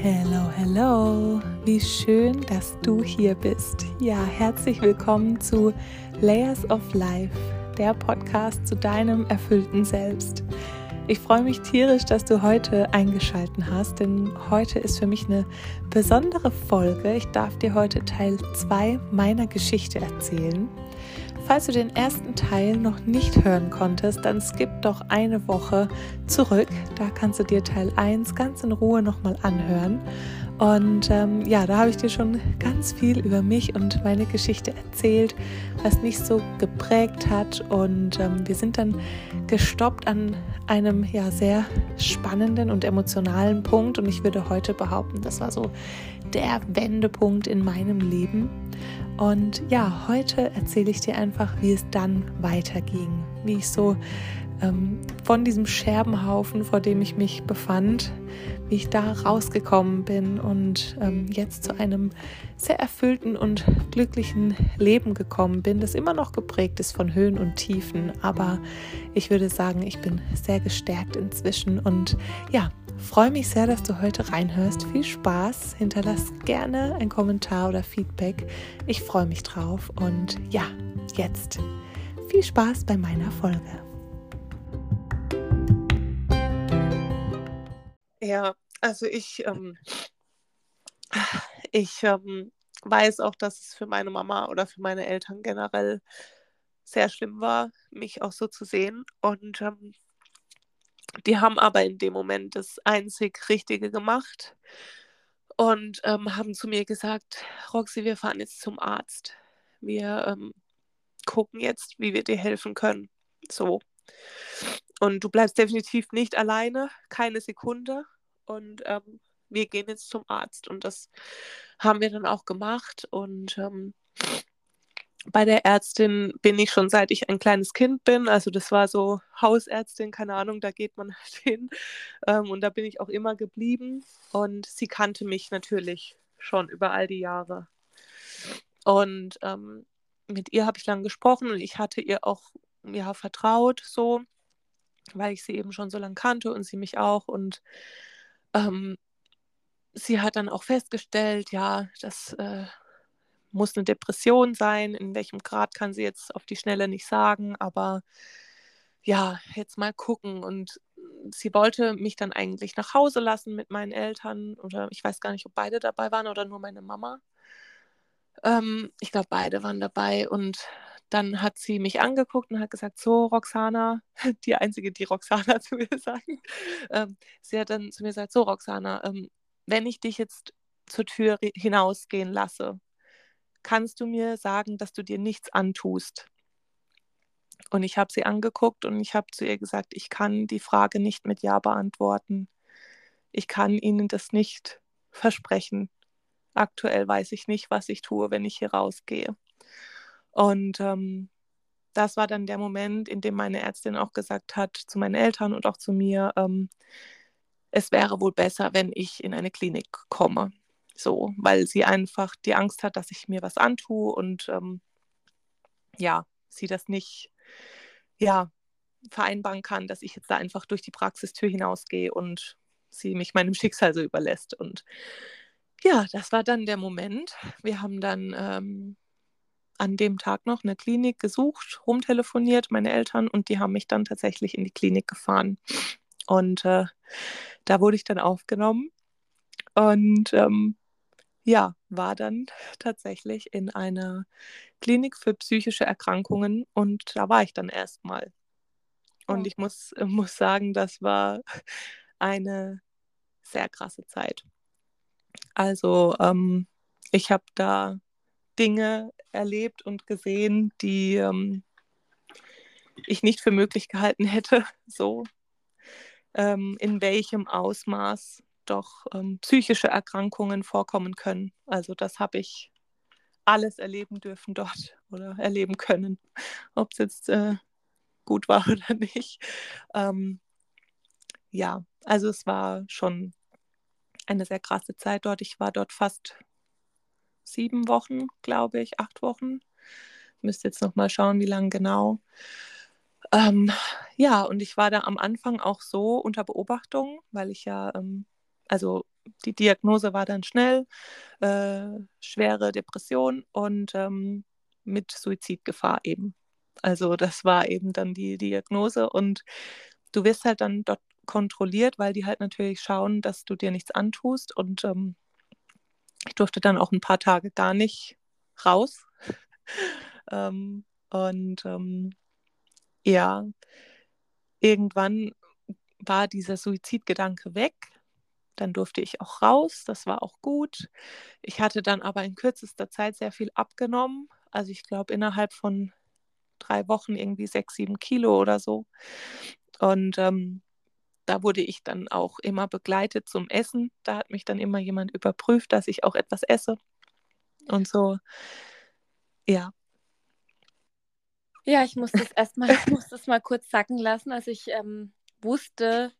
Hello, hello. Wie schön, dass du hier bist. Ja, herzlich willkommen zu Layers of Life, der Podcast zu deinem erfüllten Selbst. Ich freue mich tierisch, dass du heute eingeschalten hast, denn heute ist für mich eine besondere Folge. Ich darf dir heute Teil 2 meiner Geschichte erzählen. Falls du den ersten Teil noch nicht hören konntest, dann skip doch eine Woche zurück. Da kannst du dir Teil 1 ganz in Ruhe nochmal anhören. Und ähm, ja, da habe ich dir schon ganz viel über mich und meine Geschichte erzählt, was mich so geprägt hat. Und ähm, wir sind dann gestoppt an einem ja sehr spannenden und emotionalen Punkt. Und ich würde heute behaupten, das war so der Wendepunkt in meinem Leben. Und ja, heute erzähle ich dir einfach, wie es dann weiterging, wie ich so ähm, von diesem Scherbenhaufen, vor dem ich mich befand, wie ich da rausgekommen bin und ähm, jetzt zu einem sehr erfüllten und glücklichen Leben gekommen bin, das immer noch geprägt ist von Höhen und Tiefen. Aber ich würde sagen, ich bin sehr gestärkt inzwischen und ja, freue mich sehr, dass du heute reinhörst. Viel Spaß, hinterlass gerne einen Kommentar oder Feedback. Ich freue mich drauf und ja, jetzt viel Spaß bei meiner Folge. Ja, also ich, ähm, ich ähm, weiß auch, dass es für meine Mama oder für meine Eltern generell sehr schlimm war, mich auch so zu sehen. Und ähm, die haben aber in dem Moment das einzig Richtige gemacht und ähm, haben zu mir gesagt, Roxy, wir fahren jetzt zum Arzt. Wir ähm, gucken jetzt, wie wir dir helfen können. So. Und du bleibst definitiv nicht alleine, keine Sekunde. Und ähm, wir gehen jetzt zum Arzt. Und das haben wir dann auch gemacht. Und ähm, bei der Ärztin bin ich schon seit ich ein kleines Kind bin. Also das war so Hausärztin, keine Ahnung, da geht man halt hin. Ähm, und da bin ich auch immer geblieben. Und sie kannte mich natürlich schon über all die Jahre. Und ähm, mit ihr habe ich dann gesprochen und ich hatte ihr auch ja, vertraut so weil ich sie eben schon so lange kannte und sie mich auch. Und ähm, sie hat dann auch festgestellt, ja, das äh, muss eine Depression sein. In welchem Grad kann sie jetzt auf die Schnelle nicht sagen, aber ja, jetzt mal gucken. Und sie wollte mich dann eigentlich nach Hause lassen mit meinen Eltern oder ich weiß gar nicht, ob beide dabei waren oder nur meine Mama. Ähm, ich glaube, beide waren dabei und dann hat sie mich angeguckt und hat gesagt, so Roxana, die einzige, die Roxana zu mir sagt, ähm, sie hat dann zu mir gesagt, so Roxana, ähm, wenn ich dich jetzt zur Tür hinausgehen lasse, kannst du mir sagen, dass du dir nichts antust? Und ich habe sie angeguckt und ich habe zu ihr gesagt, ich kann die Frage nicht mit Ja beantworten. Ich kann Ihnen das nicht versprechen. Aktuell weiß ich nicht, was ich tue, wenn ich hier rausgehe. Und ähm, das war dann der Moment, in dem meine Ärztin auch gesagt hat zu meinen Eltern und auch zu mir, ähm, es wäre wohl besser, wenn ich in eine Klinik komme. So, weil sie einfach die Angst hat, dass ich mir was antue und ähm, ja, sie das nicht ja, vereinbaren kann, dass ich jetzt da einfach durch die Praxistür hinausgehe und sie mich meinem Schicksal so überlässt. Und ja, das war dann der Moment. Wir haben dann ähm, an dem Tag noch eine Klinik gesucht, rumtelefoniert, meine Eltern, und die haben mich dann tatsächlich in die Klinik gefahren. Und äh, da wurde ich dann aufgenommen und ähm, ja, war dann tatsächlich in einer Klinik für psychische Erkrankungen und da war ich dann erstmal. Und ich muss, muss sagen, das war eine sehr krasse Zeit. Also ähm, ich habe da Dinge erlebt und gesehen, die ähm, ich nicht für möglich gehalten hätte, so ähm, in welchem Ausmaß doch ähm, psychische Erkrankungen vorkommen können. Also das habe ich alles erleben dürfen dort oder erleben können, ob es jetzt äh, gut war oder nicht. Ähm, ja, also es war schon eine sehr krasse Zeit dort. Ich war dort fast sieben Wochen, glaube ich, acht Wochen. Müsste jetzt noch mal schauen, wie lange genau. Ähm, ja, und ich war da am Anfang auch so unter Beobachtung, weil ich ja, ähm, also die Diagnose war dann schnell, äh, schwere Depression und ähm, mit Suizidgefahr eben. Also das war eben dann die Diagnose und du wirst halt dann dort kontrolliert, weil die halt natürlich schauen, dass du dir nichts antust und ähm, ich durfte dann auch ein paar Tage gar nicht raus. ähm, und ähm, ja, irgendwann war dieser Suizidgedanke weg. Dann durfte ich auch raus, das war auch gut. Ich hatte dann aber in kürzester Zeit sehr viel abgenommen. Also ich glaube innerhalb von drei Wochen irgendwie sechs, sieben Kilo oder so. Und ähm, da wurde ich dann auch immer begleitet zum Essen. Da hat mich dann immer jemand überprüft, dass ich auch etwas esse. Und so, ja. Ja, ich muss das erstmal, ich muss das mal kurz sacken lassen. Also ich ähm, wusste,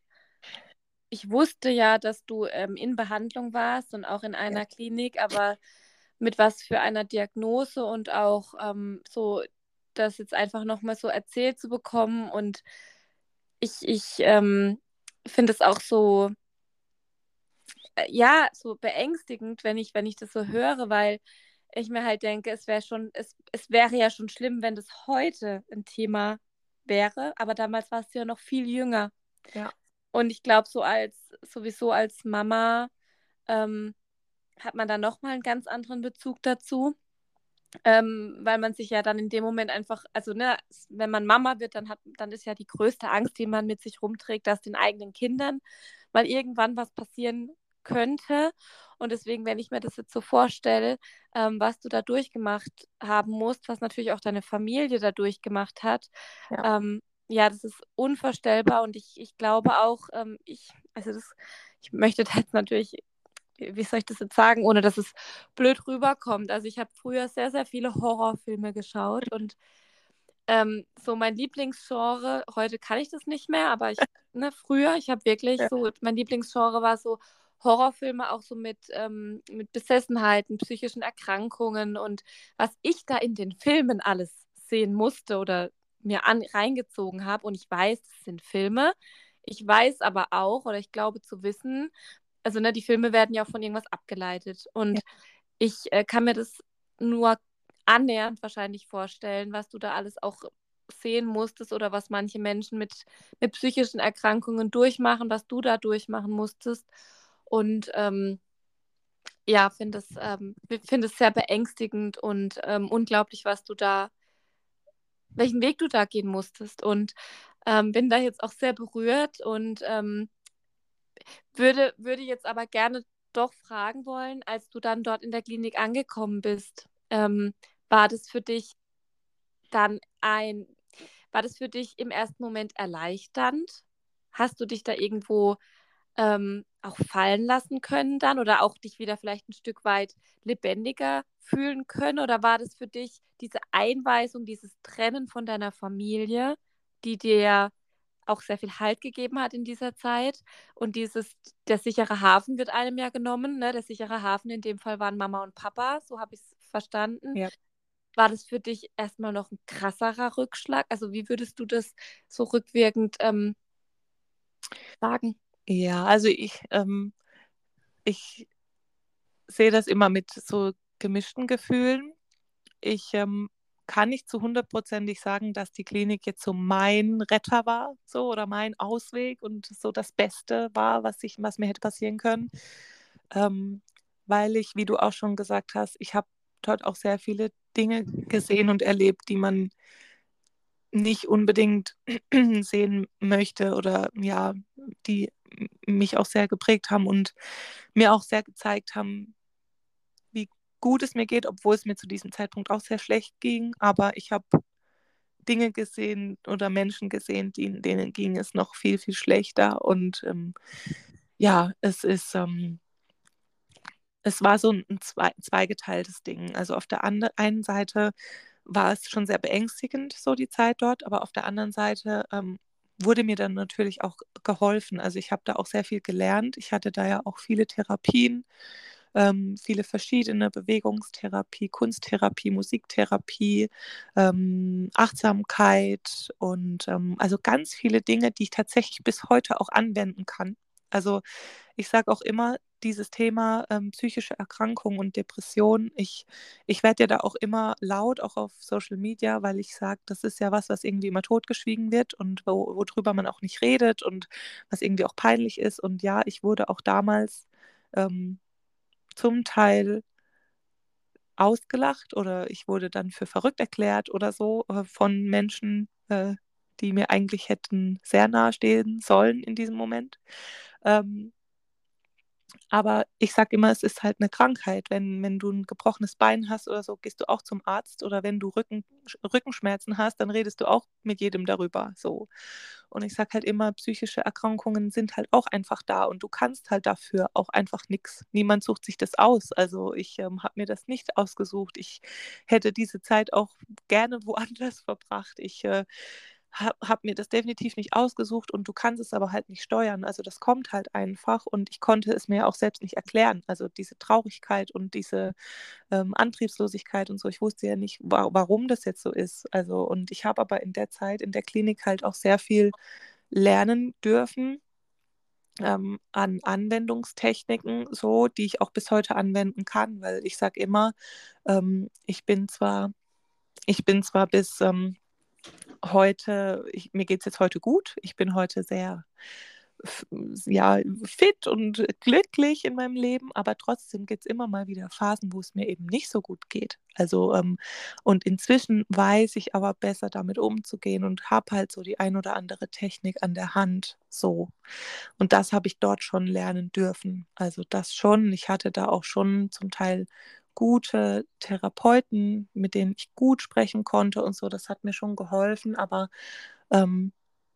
ich wusste ja, dass du ähm, in Behandlung warst und auch in einer ja. Klinik, aber mit was für einer Diagnose und auch ähm, so das jetzt einfach nochmal so erzählt zu bekommen. Und ich, ich ähm, finde es auch so, äh, ja, so beängstigend, wenn ich, wenn ich das so höre, weil ich mir halt denke, es wäre schon, es, es wäre ja schon schlimm, wenn das heute ein Thema wäre, aber damals warst du ja noch viel jünger. Ja. Und ich glaube, so als, sowieso als Mama ähm, hat man da nochmal einen ganz anderen Bezug dazu. Ähm, weil man sich ja dann in dem Moment einfach, also ne, wenn man Mama wird, dann hat, dann ist ja die größte Angst, die man mit sich rumträgt, dass den eigenen Kindern mal irgendwann was passieren könnte. Und deswegen, wenn ich mir das jetzt so vorstelle, ähm, was du da durchgemacht haben musst, was natürlich auch deine Familie da durchgemacht hat, ja, ähm, ja das ist unvorstellbar. Und ich, ich glaube auch, ähm, ich, also das, ich möchte da jetzt natürlich wie soll ich das jetzt sagen, ohne dass es blöd rüberkommt. Also ich habe früher sehr, sehr viele Horrorfilme geschaut und ähm, so mein Lieblingsgenre, heute kann ich das nicht mehr, aber ich, ne, früher, ich habe wirklich ja. so, mein Lieblingsgenre war so Horrorfilme auch so mit, ähm, mit Besessenheiten, psychischen Erkrankungen und was ich da in den Filmen alles sehen musste oder mir an, reingezogen habe. Und ich weiß, das sind Filme. Ich weiß aber auch, oder ich glaube zu wissen, also ne, die Filme werden ja auch von irgendwas abgeleitet. Und ja. ich äh, kann mir das nur annähernd wahrscheinlich vorstellen, was du da alles auch sehen musstest oder was manche Menschen mit, mit psychischen Erkrankungen durchmachen, was du da durchmachen musstest. Und ähm, ja, finde es, ähm, find es sehr beängstigend und ähm, unglaublich, was du da, welchen Weg du da gehen musstest. Und ähm, bin da jetzt auch sehr berührt und ähm, würde, würde jetzt aber gerne doch fragen wollen, als du dann dort in der Klinik angekommen bist, ähm, war das für dich dann ein, war das für dich im ersten Moment erleichternd? Hast du dich da irgendwo ähm, auch fallen lassen können dann oder auch dich wieder vielleicht ein Stück weit lebendiger fühlen können? Oder war das für dich diese Einweisung, dieses Trennen von deiner Familie, die dir auch sehr viel Halt gegeben hat in dieser Zeit. Und dieses, der sichere Hafen wird einem ja genommen. Ne? Der sichere Hafen in dem Fall waren Mama und Papa, so habe ich es verstanden. Ja. War das für dich erstmal noch ein krasserer Rückschlag? Also wie würdest du das so rückwirkend ähm, sagen? Ja, also ich, ähm, ich sehe das immer mit so gemischten Gefühlen. Ich ähm, kann nicht zu hundertprozentig sagen, dass die Klinik jetzt so mein Retter war, so oder mein Ausweg und so das Beste war, was, ich, was mir hätte passieren können. Ähm, weil ich, wie du auch schon gesagt hast, ich habe dort auch sehr viele Dinge gesehen und erlebt, die man nicht unbedingt sehen möchte oder ja, die mich auch sehr geprägt haben und mir auch sehr gezeigt haben, gut es mir geht, obwohl es mir zu diesem Zeitpunkt auch sehr schlecht ging. Aber ich habe Dinge gesehen oder Menschen gesehen, die, denen ging es noch viel, viel schlechter. Und ähm, ja, es ist, ähm, es war so ein zwei, zweigeteiltes Ding. Also auf der einen Seite war es schon sehr beängstigend, so die Zeit dort, aber auf der anderen Seite ähm, wurde mir dann natürlich auch geholfen. Also ich habe da auch sehr viel gelernt. Ich hatte da ja auch viele Therapien ähm, viele verschiedene Bewegungstherapie, Kunsttherapie, Musiktherapie, ähm, Achtsamkeit und ähm, also ganz viele Dinge, die ich tatsächlich bis heute auch anwenden kann. Also ich sage auch immer, dieses Thema ähm, psychische Erkrankung und Depression, ich, ich werde ja da auch immer laut, auch auf Social Media, weil ich sage, das ist ja was, was irgendwie immer totgeschwiegen wird und wo, worüber man auch nicht redet und was irgendwie auch peinlich ist. Und ja, ich wurde auch damals ähm, zum Teil ausgelacht oder ich wurde dann für verrückt erklärt oder so äh, von Menschen, äh, die mir eigentlich hätten sehr nahe stehen sollen in diesem Moment. Ähm, aber ich sage immer, es ist halt eine Krankheit. Wenn, wenn du ein gebrochenes Bein hast oder so, gehst du auch zum Arzt. Oder wenn du Rücken, Rückenschmerzen hast, dann redest du auch mit jedem darüber. So. Und ich sage halt immer, psychische Erkrankungen sind halt auch einfach da und du kannst halt dafür auch einfach nichts. Niemand sucht sich das aus. Also ich ähm, habe mir das nicht ausgesucht. Ich hätte diese Zeit auch gerne woanders verbracht. Ich äh, habe hab mir das definitiv nicht ausgesucht und du kannst es aber halt nicht steuern. Also das kommt halt einfach und ich konnte es mir auch selbst nicht erklären. Also diese Traurigkeit und diese ähm, Antriebslosigkeit und so, ich wusste ja nicht, wa warum das jetzt so ist. Also und ich habe aber in der Zeit in der Klinik halt auch sehr viel lernen dürfen. Ähm, an Anwendungstechniken, so, die ich auch bis heute anwenden kann, weil ich sage immer, ähm, ich bin zwar, ich bin zwar bis ähm, heute, ich, mir geht es jetzt heute gut. Ich bin heute sehr ja, fit und glücklich in meinem Leben, aber trotzdem gibt es immer mal wieder Phasen, wo es mir eben nicht so gut geht. Also, ähm, und inzwischen weiß ich aber besser damit umzugehen und habe halt so die ein oder andere Technik an der Hand. So. Und das habe ich dort schon lernen dürfen. Also das schon. Ich hatte da auch schon zum Teil gute Therapeuten, mit denen ich gut sprechen konnte und so. Das hat mir schon geholfen. Aber ähm,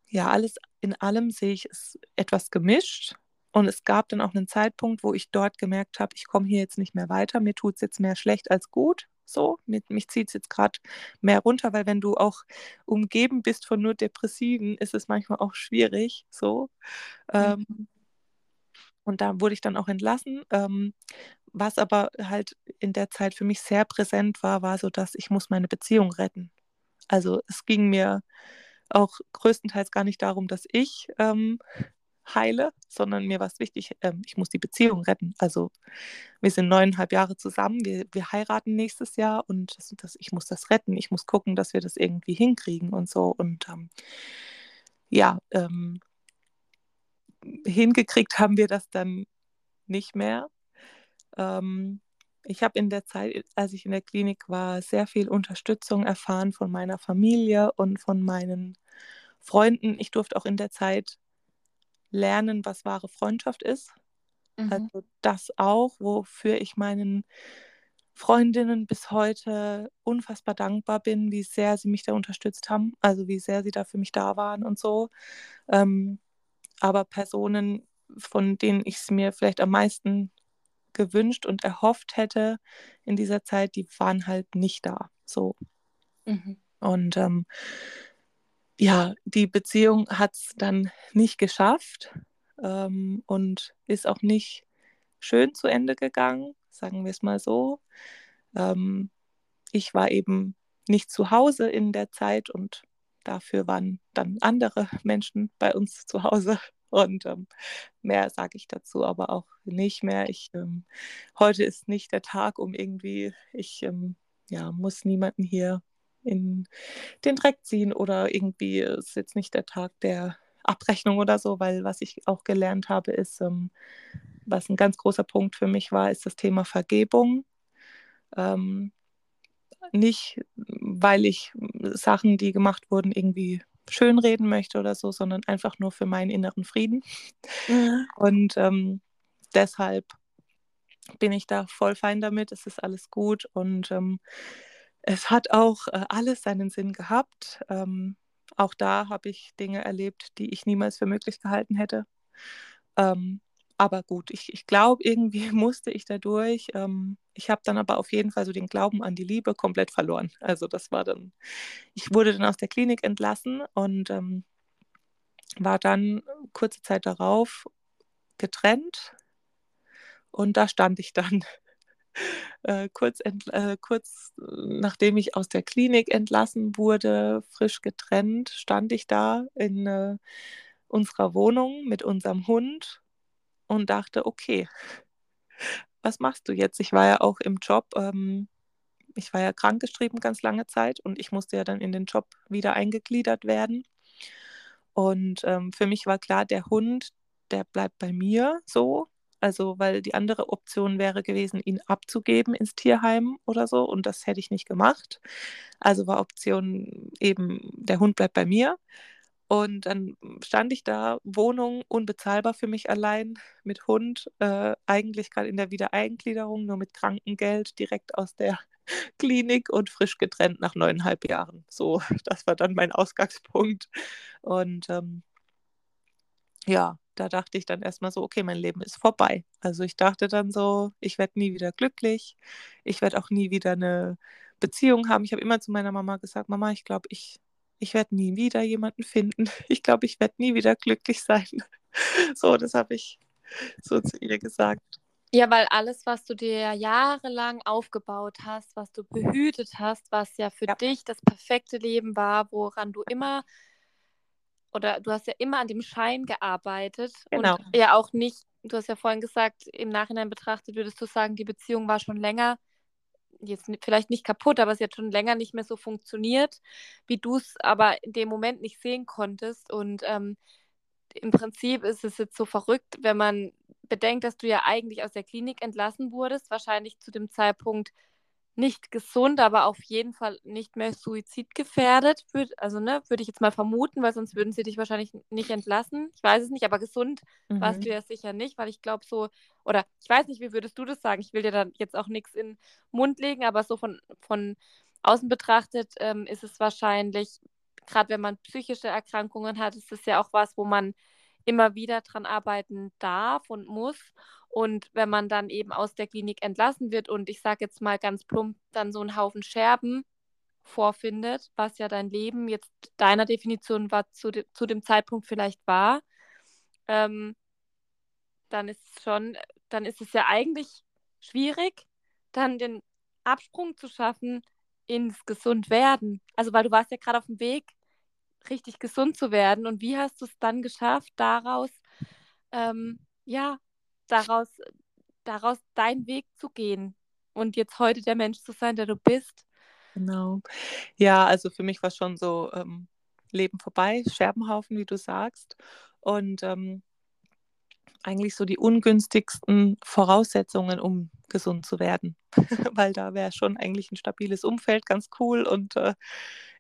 ja, alles in allem sehe ich es etwas gemischt. Und es gab dann auch einen Zeitpunkt, wo ich dort gemerkt habe, ich komme hier jetzt nicht mehr weiter. Mir tut es jetzt mehr schlecht als gut. So, mich, mich zieht es jetzt gerade mehr runter, weil wenn du auch umgeben bist von nur Depressiven, ist es manchmal auch schwierig. So. Mhm. Ähm, und da wurde ich dann auch entlassen. Ähm, was aber halt in der Zeit für mich sehr präsent war, war so, dass ich muss meine Beziehung retten. Also es ging mir auch größtenteils gar nicht darum, dass ich ähm, heile, sondern mir war es wichtig, ähm, ich muss die Beziehung retten. Also wir sind neuneinhalb Jahre zusammen, wir, wir heiraten nächstes Jahr und das, das, ich muss das retten. Ich muss gucken, dass wir das irgendwie hinkriegen und so. Und ähm, ja, ähm, hingekriegt haben wir das dann nicht mehr. Ähm, ich habe in der Zeit, als ich in der Klinik war, sehr viel Unterstützung erfahren von meiner Familie und von meinen Freunden. Ich durfte auch in der Zeit lernen, was wahre Freundschaft ist. Mhm. Also das auch, wofür ich meinen Freundinnen bis heute unfassbar dankbar bin, wie sehr sie mich da unterstützt haben, also wie sehr sie da für mich da waren und so. Ähm, aber Personen, von denen ich es mir vielleicht am meisten gewünscht und erhofft hätte in dieser Zeit, die waren halt nicht da. So. Mhm. Und ähm, ja, die Beziehung hat es dann nicht geschafft ähm, und ist auch nicht schön zu Ende gegangen, sagen wir es mal so. Ähm, ich war eben nicht zu Hause in der Zeit und dafür waren dann andere Menschen bei uns zu Hause und ähm, mehr sage ich dazu aber auch nicht mehr. Ich, ähm, heute ist nicht der Tag, um irgendwie, ich ähm, ja, muss niemanden hier in den Dreck ziehen oder irgendwie ist jetzt nicht der Tag der Abrechnung oder so, weil was ich auch gelernt habe, ist, ähm, was ein ganz großer Punkt für mich war, ist das Thema Vergebung. Ähm, nicht, weil ich Sachen, die gemacht wurden, irgendwie schönreden möchte oder so, sondern einfach nur für meinen inneren Frieden. Mhm. Und ähm, deshalb bin ich da voll fein damit. Es ist alles gut und ähm, es hat auch äh, alles seinen Sinn gehabt. Ähm, auch da habe ich Dinge erlebt, die ich niemals für möglich gehalten hätte. Ähm, aber gut, ich, ich glaube, irgendwie musste ich da durch. Ähm, ich habe dann aber auf jeden Fall so den Glauben an die Liebe komplett verloren. Also das war dann, ich wurde dann aus der Klinik entlassen und ähm, war dann kurze Zeit darauf getrennt. Und da stand ich dann äh, kurz, äh, kurz nachdem ich aus der Klinik entlassen wurde, frisch getrennt, stand ich da in äh, unserer Wohnung mit unserem Hund und dachte, okay, was machst du jetzt? Ich war ja auch im Job, ähm, ich war ja krankgeschrieben ganz lange Zeit und ich musste ja dann in den Job wieder eingegliedert werden. Und ähm, für mich war klar, der Hund, der bleibt bei mir so. Also, weil die andere Option wäre gewesen, ihn abzugeben ins Tierheim oder so. Und das hätte ich nicht gemacht. Also war Option eben, der Hund bleibt bei mir. Und dann stand ich da, Wohnung unbezahlbar für mich allein, mit Hund, äh, eigentlich gerade in der Wiedereingliederung, nur mit Krankengeld, direkt aus der Klinik und frisch getrennt nach neuneinhalb Jahren. So, das war dann mein Ausgangspunkt. Und ähm, ja, da dachte ich dann erstmal so, okay, mein Leben ist vorbei. Also ich dachte dann so, ich werde nie wieder glücklich, ich werde auch nie wieder eine Beziehung haben. Ich habe immer zu meiner Mama gesagt, Mama, ich glaube, ich, ich werde nie wieder jemanden finden. Ich glaube, ich werde nie wieder glücklich sein. So, das habe ich so zu ihr gesagt. Ja, weil alles, was du dir jahrelang aufgebaut hast, was du behütet hast, was ja für ja. dich das perfekte Leben war, woran du immer oder du hast ja immer an dem Schein gearbeitet genau. und ja auch nicht, du hast ja vorhin gesagt, im Nachhinein betrachtet würdest du sagen, die Beziehung war schon länger, jetzt vielleicht nicht kaputt, aber es hat schon länger nicht mehr so funktioniert, wie du es aber in dem Moment nicht sehen konntest. Und ähm, im Prinzip ist es jetzt so verrückt, wenn man bedenkt, dass du ja eigentlich aus der Klinik entlassen wurdest, wahrscheinlich zu dem Zeitpunkt nicht gesund, aber auf jeden Fall nicht mehr suizidgefährdet. Würd, also, ne, würde ich jetzt mal vermuten, weil sonst würden sie dich wahrscheinlich nicht entlassen. Ich weiß es nicht, aber gesund mhm. warst du ja sicher nicht, weil ich glaube so, oder ich weiß nicht, wie würdest du das sagen? Ich will dir dann jetzt auch nichts in den Mund legen, aber so von, von außen betrachtet ähm, ist es wahrscheinlich gerade wenn man psychische Erkrankungen hat, ist es ja auch was, wo man immer wieder dran arbeiten darf und muss. Und wenn man dann eben aus der Klinik entlassen wird und ich sage jetzt mal ganz plump, dann so einen Haufen Scherben vorfindet, was ja dein Leben jetzt deiner Definition war, zu, de zu dem Zeitpunkt vielleicht war, ähm, dann ist es schon, dann ist es ja eigentlich schwierig, dann den Absprung zu schaffen ins Gesundwerden? Also, weil du warst ja gerade auf dem Weg, richtig gesund zu werden. Und wie hast du es dann geschafft, daraus, ähm, ja, daraus, daraus deinen Weg zu gehen und jetzt heute der Mensch zu sein, der du bist? Genau. Ja, also für mich war schon so ähm, Leben vorbei, Scherbenhaufen, wie du sagst. Und ähm, eigentlich so die ungünstigsten Voraussetzungen, um gesund zu werden. Weil da wäre schon eigentlich ein stabiles Umfeld ganz cool und äh,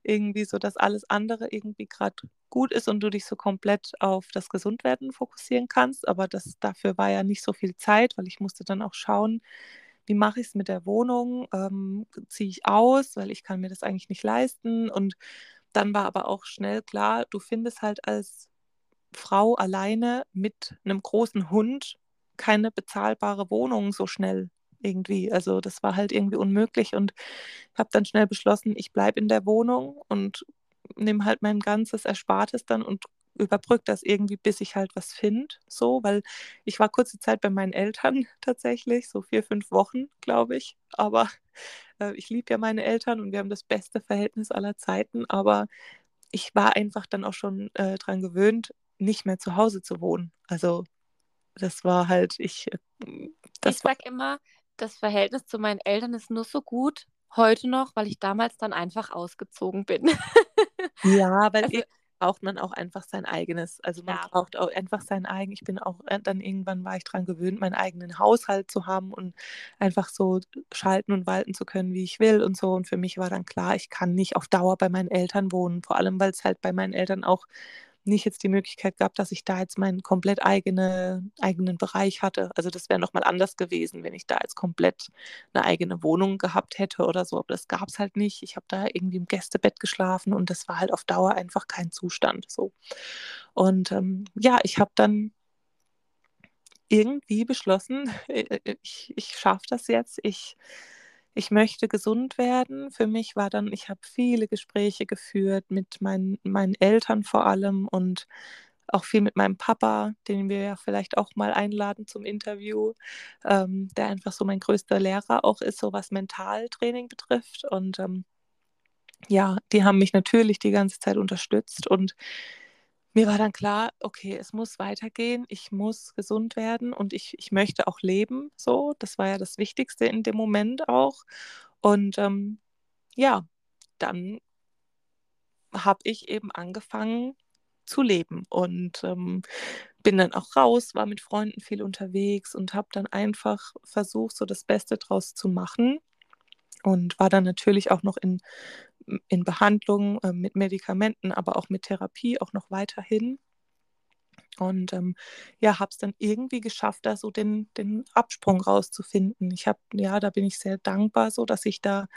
irgendwie so, dass alles andere irgendwie gerade gut ist und du dich so komplett auf das Gesundwerden fokussieren kannst. Aber das, dafür war ja nicht so viel Zeit, weil ich musste dann auch schauen, wie mache ich es mit der Wohnung? Ähm, Ziehe ich aus, weil ich kann mir das eigentlich nicht leisten. Und dann war aber auch schnell klar, du findest halt als Frau alleine mit einem großen Hund keine bezahlbare Wohnung so schnell irgendwie. Also das war halt irgendwie unmöglich und habe dann schnell beschlossen, ich bleibe in der Wohnung und nehme halt mein ganzes Erspartes dann und überbrücke das irgendwie, bis ich halt was finde. So, weil ich war kurze Zeit bei meinen Eltern tatsächlich, so vier, fünf Wochen, glaube ich. Aber äh, ich liebe ja meine Eltern und wir haben das beste Verhältnis aller Zeiten. Aber ich war einfach dann auch schon äh, dran gewöhnt, nicht mehr zu Hause zu wohnen. Also das war halt, ich. Äh, ich sag immer, das Verhältnis zu meinen Eltern ist nur so gut heute noch, weil ich damals dann einfach ausgezogen bin. ja, weil also, braucht man auch einfach sein eigenes. Also man ja. braucht auch einfach sein eigenes. Ich bin auch äh, dann irgendwann war ich daran gewöhnt, meinen eigenen Haushalt zu haben und einfach so schalten und walten zu können, wie ich will und so. Und für mich war dann klar, ich kann nicht auf Dauer bei meinen Eltern wohnen. Vor allem, weil es halt bei meinen Eltern auch nicht jetzt die Möglichkeit gehabt, dass ich da jetzt meinen komplett eigene, eigenen Bereich hatte. Also das wäre nochmal anders gewesen, wenn ich da jetzt komplett eine eigene Wohnung gehabt hätte oder so. Aber das gab es halt nicht. Ich habe da irgendwie im Gästebett geschlafen und das war halt auf Dauer einfach kein Zustand. So. Und ähm, ja, ich habe dann irgendwie beschlossen, äh, äh, ich, ich schaffe das jetzt. Ich ich möchte gesund werden. Für mich war dann, ich habe viele Gespräche geführt mit meinen, meinen Eltern vor allem und auch viel mit meinem Papa, den wir ja vielleicht auch mal einladen zum Interview, ähm, der einfach so mein größter Lehrer auch ist, so was Mentaltraining betrifft. Und ähm, ja, die haben mich natürlich die ganze Zeit unterstützt und mir war dann klar, okay, es muss weitergehen, ich muss gesund werden und ich, ich möchte auch leben. So, das war ja das Wichtigste in dem Moment auch. Und ähm, ja, dann habe ich eben angefangen zu leben und ähm, bin dann auch raus, war mit Freunden viel unterwegs und habe dann einfach versucht, so das Beste draus zu machen und war dann natürlich auch noch in, in Behandlung äh, mit Medikamenten, aber auch mit Therapie auch noch weiterhin. Und ähm, ja, habe es dann irgendwie geschafft, da so den, den Absprung rauszufinden. Ich habe, ja, da bin ich sehr dankbar, so dass ich da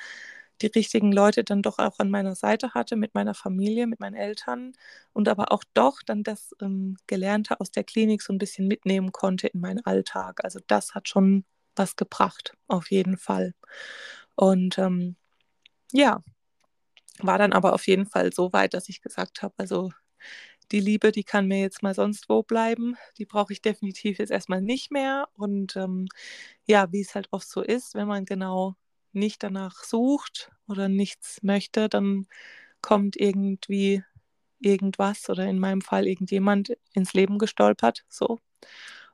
die richtigen Leute dann doch auch an meiner Seite hatte, mit meiner Familie, mit meinen Eltern und aber auch doch dann das ähm, Gelernte aus der Klinik so ein bisschen mitnehmen konnte in meinen Alltag. Also das hat schon was gebracht, auf jeden Fall. Und ähm, ja, war dann aber auf jeden Fall so weit, dass ich gesagt habe, also die Liebe, die kann mir jetzt mal sonst wo bleiben. Die brauche ich definitiv jetzt erstmal nicht mehr. Und ähm, ja, wie es halt oft so ist, wenn man genau nicht danach sucht oder nichts möchte, dann kommt irgendwie irgendwas oder in meinem Fall irgendjemand ins Leben gestolpert. So.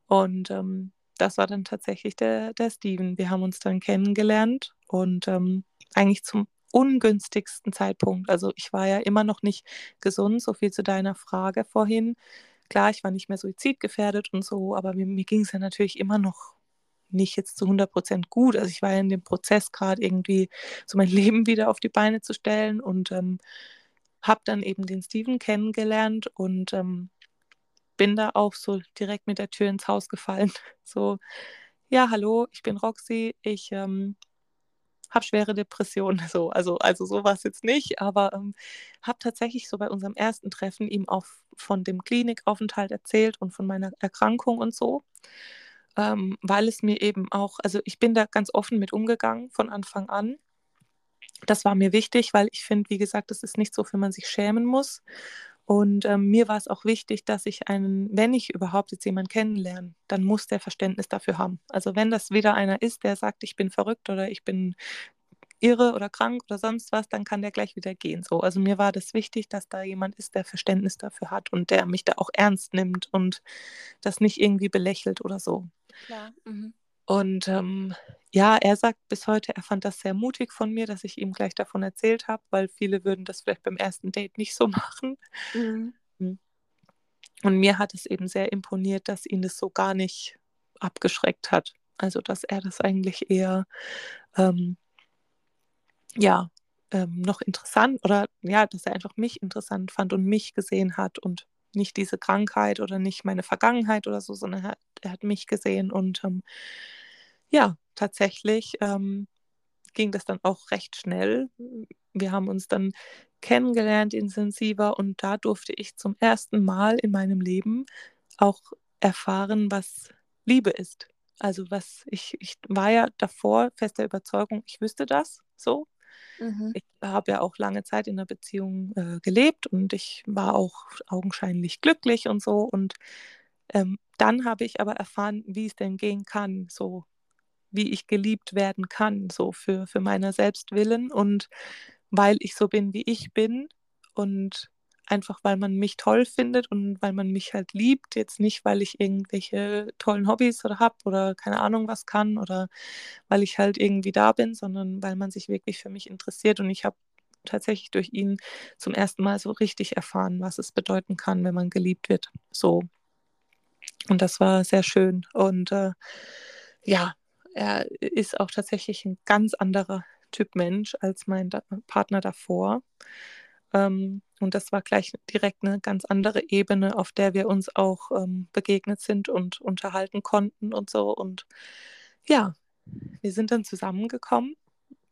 Und ähm, das war dann tatsächlich der, der Steven. Wir haben uns dann kennengelernt und ähm, eigentlich zum ungünstigsten Zeitpunkt. Also ich war ja immer noch nicht gesund, so viel zu deiner Frage vorhin. Klar, ich war nicht mehr suizidgefährdet und so, aber mir, mir ging es ja natürlich immer noch nicht jetzt zu 100 Prozent gut. Also ich war ja in dem Prozess gerade irgendwie so mein Leben wieder auf die Beine zu stellen und ähm, habe dann eben den Steven kennengelernt und ähm, bin da auch so direkt mit der Tür ins Haus gefallen. So, ja, hallo, ich bin Roxy, ich ähm, habe schwere Depressionen. So, also, also so war es jetzt nicht, aber ähm, habe tatsächlich so bei unserem ersten Treffen ihm auch von dem Klinikaufenthalt erzählt und von meiner Erkrankung und so ähm, weil es mir eben auch, also ich bin da ganz offen mit umgegangen von Anfang an. Das war mir wichtig, weil ich finde, wie gesagt, das ist nicht so, für man sich schämen muss. Und ähm, mir war es auch wichtig, dass ich einen, wenn ich überhaupt jetzt jemanden kennenlerne, dann muss der Verständnis dafür haben. Also wenn das wieder einer ist, der sagt, ich bin verrückt oder ich bin irre oder krank oder sonst was, dann kann der gleich wieder gehen. So, also mir war das wichtig, dass da jemand ist, der Verständnis dafür hat und der mich da auch ernst nimmt und das nicht irgendwie belächelt oder so. Klar. Mhm. Und ähm, ja, er sagt bis heute, er fand das sehr mutig von mir, dass ich ihm gleich davon erzählt habe, weil viele würden das vielleicht beim ersten Date nicht so machen. Mhm. Hm. Und mir hat es eben sehr imponiert, dass ihn das so gar nicht abgeschreckt hat. Also, dass er das eigentlich eher ähm, ja, ähm, noch interessant oder ja, dass er einfach mich interessant fand und mich gesehen hat und nicht diese Krankheit oder nicht meine Vergangenheit oder so, sondern er hat, er hat mich gesehen und ähm, ja, tatsächlich ähm, ging das dann auch recht schnell. Wir haben uns dann kennengelernt intensiver und da durfte ich zum ersten Mal in meinem Leben auch erfahren, was Liebe ist. Also was ich, ich war ja davor fester Überzeugung, ich wüsste das so, Mhm. Ich habe ja auch lange Zeit in einer Beziehung äh, gelebt und ich war auch augenscheinlich glücklich und so. Und ähm, dann habe ich aber erfahren, wie es denn gehen kann, so wie ich geliebt werden kann, so für, für meiner Selbstwillen und weil ich so bin, wie ich bin und einfach weil man mich toll findet und weil man mich halt liebt, jetzt nicht, weil ich irgendwelche tollen Hobbys oder habe oder keine Ahnung was kann oder weil ich halt irgendwie da bin, sondern weil man sich wirklich für mich interessiert und ich habe tatsächlich durch ihn zum ersten Mal so richtig erfahren, was es bedeuten kann, wenn man geliebt wird. So. Und das war sehr schön. Und äh, ja, er ist auch tatsächlich ein ganz anderer Typ Mensch als mein da Partner davor. Ähm, und das war gleich direkt eine ganz andere Ebene, auf der wir uns auch ähm, begegnet sind und unterhalten konnten und so. Und ja, wir sind dann zusammengekommen.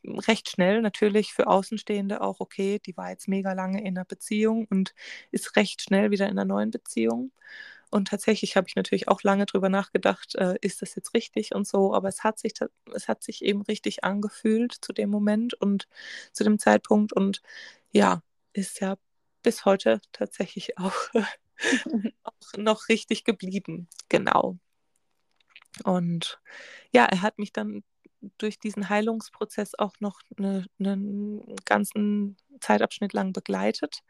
Recht schnell, natürlich für Außenstehende auch okay. Die war jetzt mega lange in einer Beziehung und ist recht schnell wieder in einer neuen Beziehung. Und tatsächlich habe ich natürlich auch lange drüber nachgedacht, äh, ist das jetzt richtig und so, aber es hat sich es hat sich eben richtig angefühlt zu dem Moment und zu dem Zeitpunkt und ja, ist ja bis heute tatsächlich auch, auch noch richtig geblieben. Genau. Und ja, er hat mich dann durch diesen Heilungsprozess auch noch einen eine ganzen Zeitabschnitt lang begleitet,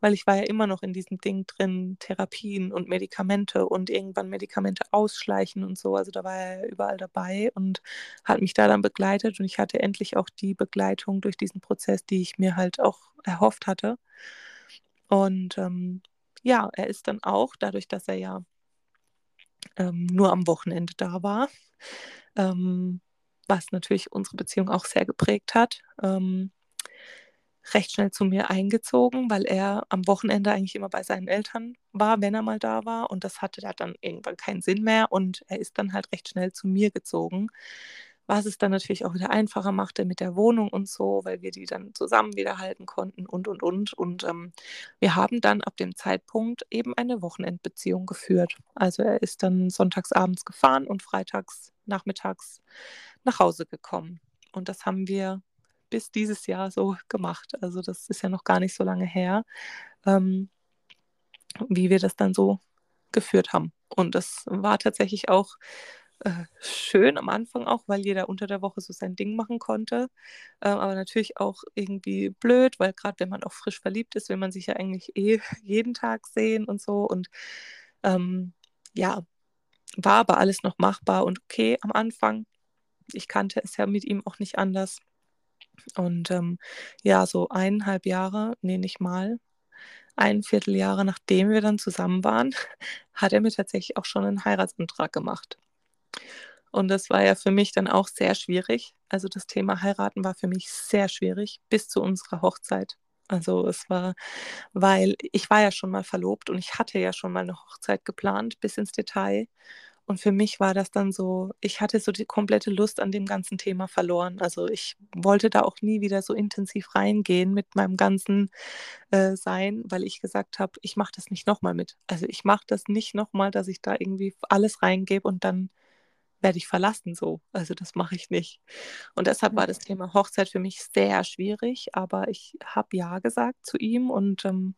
weil ich war ja immer noch in diesem Ding drin, Therapien und Medikamente und irgendwann Medikamente ausschleichen und so. Also da war er überall dabei und hat mich da dann begleitet und ich hatte endlich auch die Begleitung durch diesen Prozess, die ich mir halt auch erhofft hatte. Und ähm, ja, er ist dann auch, dadurch, dass er ja ähm, nur am Wochenende da war, ähm, was natürlich unsere Beziehung auch sehr geprägt hat, ähm, recht schnell zu mir eingezogen, weil er am Wochenende eigentlich immer bei seinen Eltern war, wenn er mal da war. Und das hatte da dann irgendwann keinen Sinn mehr. Und er ist dann halt recht schnell zu mir gezogen was es dann natürlich auch wieder einfacher machte mit der Wohnung und so, weil wir die dann zusammen wieder halten konnten und, und, und. Und ähm, wir haben dann ab dem Zeitpunkt eben eine Wochenendbeziehung geführt. Also er ist dann sonntags abends gefahren und freitags nachmittags nach Hause gekommen. Und das haben wir bis dieses Jahr so gemacht. Also das ist ja noch gar nicht so lange her, ähm, wie wir das dann so geführt haben. Und das war tatsächlich auch äh, schön am Anfang auch, weil jeder unter der Woche so sein Ding machen konnte. Äh, aber natürlich auch irgendwie blöd, weil gerade wenn man auch frisch verliebt ist, will man sich ja eigentlich eh jeden Tag sehen und so. Und ähm, ja, war aber alles noch machbar und okay am Anfang. Ich kannte es ja mit ihm auch nicht anders. Und ähm, ja, so eineinhalb Jahre, nee, nicht mal, ein Vierteljahre nachdem wir dann zusammen waren, hat er mir tatsächlich auch schon einen Heiratsantrag gemacht. Und das war ja für mich dann auch sehr schwierig. Also das Thema heiraten war für mich sehr schwierig bis zu unserer Hochzeit. Also es war, weil ich war ja schon mal verlobt und ich hatte ja schon mal eine Hochzeit geplant bis ins Detail. Und für mich war das dann so, ich hatte so die komplette Lust an dem ganzen Thema verloren. Also ich wollte da auch nie wieder so intensiv reingehen mit meinem ganzen äh, Sein, weil ich gesagt habe, ich mache das nicht nochmal mit. Also ich mache das nicht nochmal, dass ich da irgendwie alles reingebe und dann werde ich verlassen so. Also das mache ich nicht. Und deshalb war das Thema Hochzeit für mich sehr schwierig, aber ich habe ja gesagt zu ihm und ähm,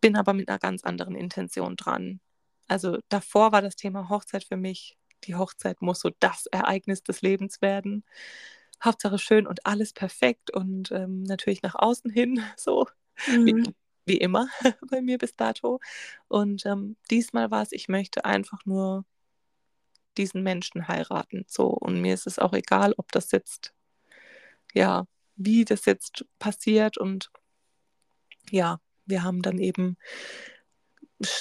bin aber mit einer ganz anderen Intention dran. Also davor war das Thema Hochzeit für mich, die Hochzeit muss so das Ereignis des Lebens werden. Hauptsache schön und alles perfekt und ähm, natürlich nach außen hin so. Mhm. Wie, wie immer bei mir bis dato. Und ähm, diesmal war es, ich möchte einfach nur diesen Menschen heiraten. So, und mir ist es auch egal, ob das jetzt, ja, wie das jetzt passiert. Und ja, wir haben dann eben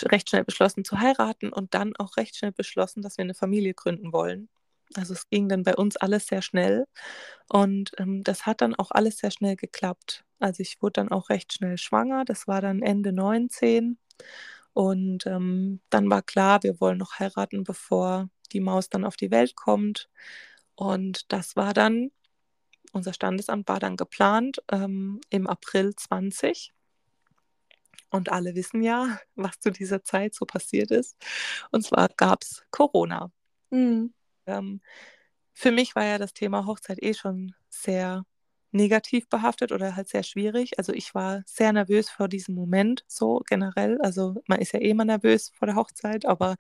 recht schnell beschlossen zu heiraten und dann auch recht schnell beschlossen, dass wir eine Familie gründen wollen. Also es ging dann bei uns alles sehr schnell und ähm, das hat dann auch alles sehr schnell geklappt. Also ich wurde dann auch recht schnell schwanger, das war dann Ende 19 und ähm, dann war klar, wir wollen noch heiraten, bevor die Maus dann auf die Welt kommt. Und das war dann, unser Standesamt war dann geplant ähm, im April 20. Und alle wissen ja, was zu dieser Zeit so passiert ist. Und zwar gab es Corona. Mhm. Ähm, für mich war ja das Thema Hochzeit eh schon sehr negativ behaftet oder halt sehr schwierig. Also ich war sehr nervös vor diesem Moment, so generell. Also man ist ja eh immer nervös vor der Hochzeit, aber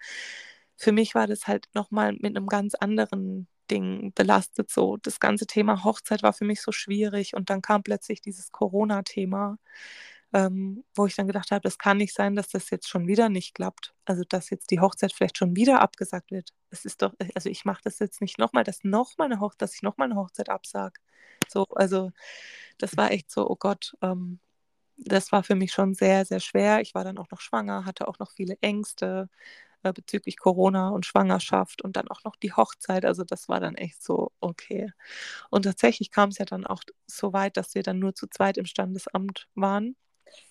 für mich war das halt nochmal mit einem ganz anderen Ding belastet. So, das ganze Thema Hochzeit war für mich so schwierig und dann kam plötzlich dieses Corona-Thema, ähm, wo ich dann gedacht habe, das kann nicht sein, dass das jetzt schon wieder nicht klappt. Also, dass jetzt die Hochzeit vielleicht schon wieder abgesagt wird. Es ist doch, also ich mache das jetzt nicht nochmal, dass nochmal eine Hochzeit, dass ich nochmal eine Hochzeit absage. So, also das war echt so, oh Gott, ähm, das war für mich schon sehr, sehr schwer. Ich war dann auch noch schwanger, hatte auch noch viele Ängste äh, bezüglich Corona und Schwangerschaft und dann auch noch die Hochzeit. Also das war dann echt so, okay. Und tatsächlich kam es ja dann auch so weit, dass wir dann nur zu zweit im Standesamt waren.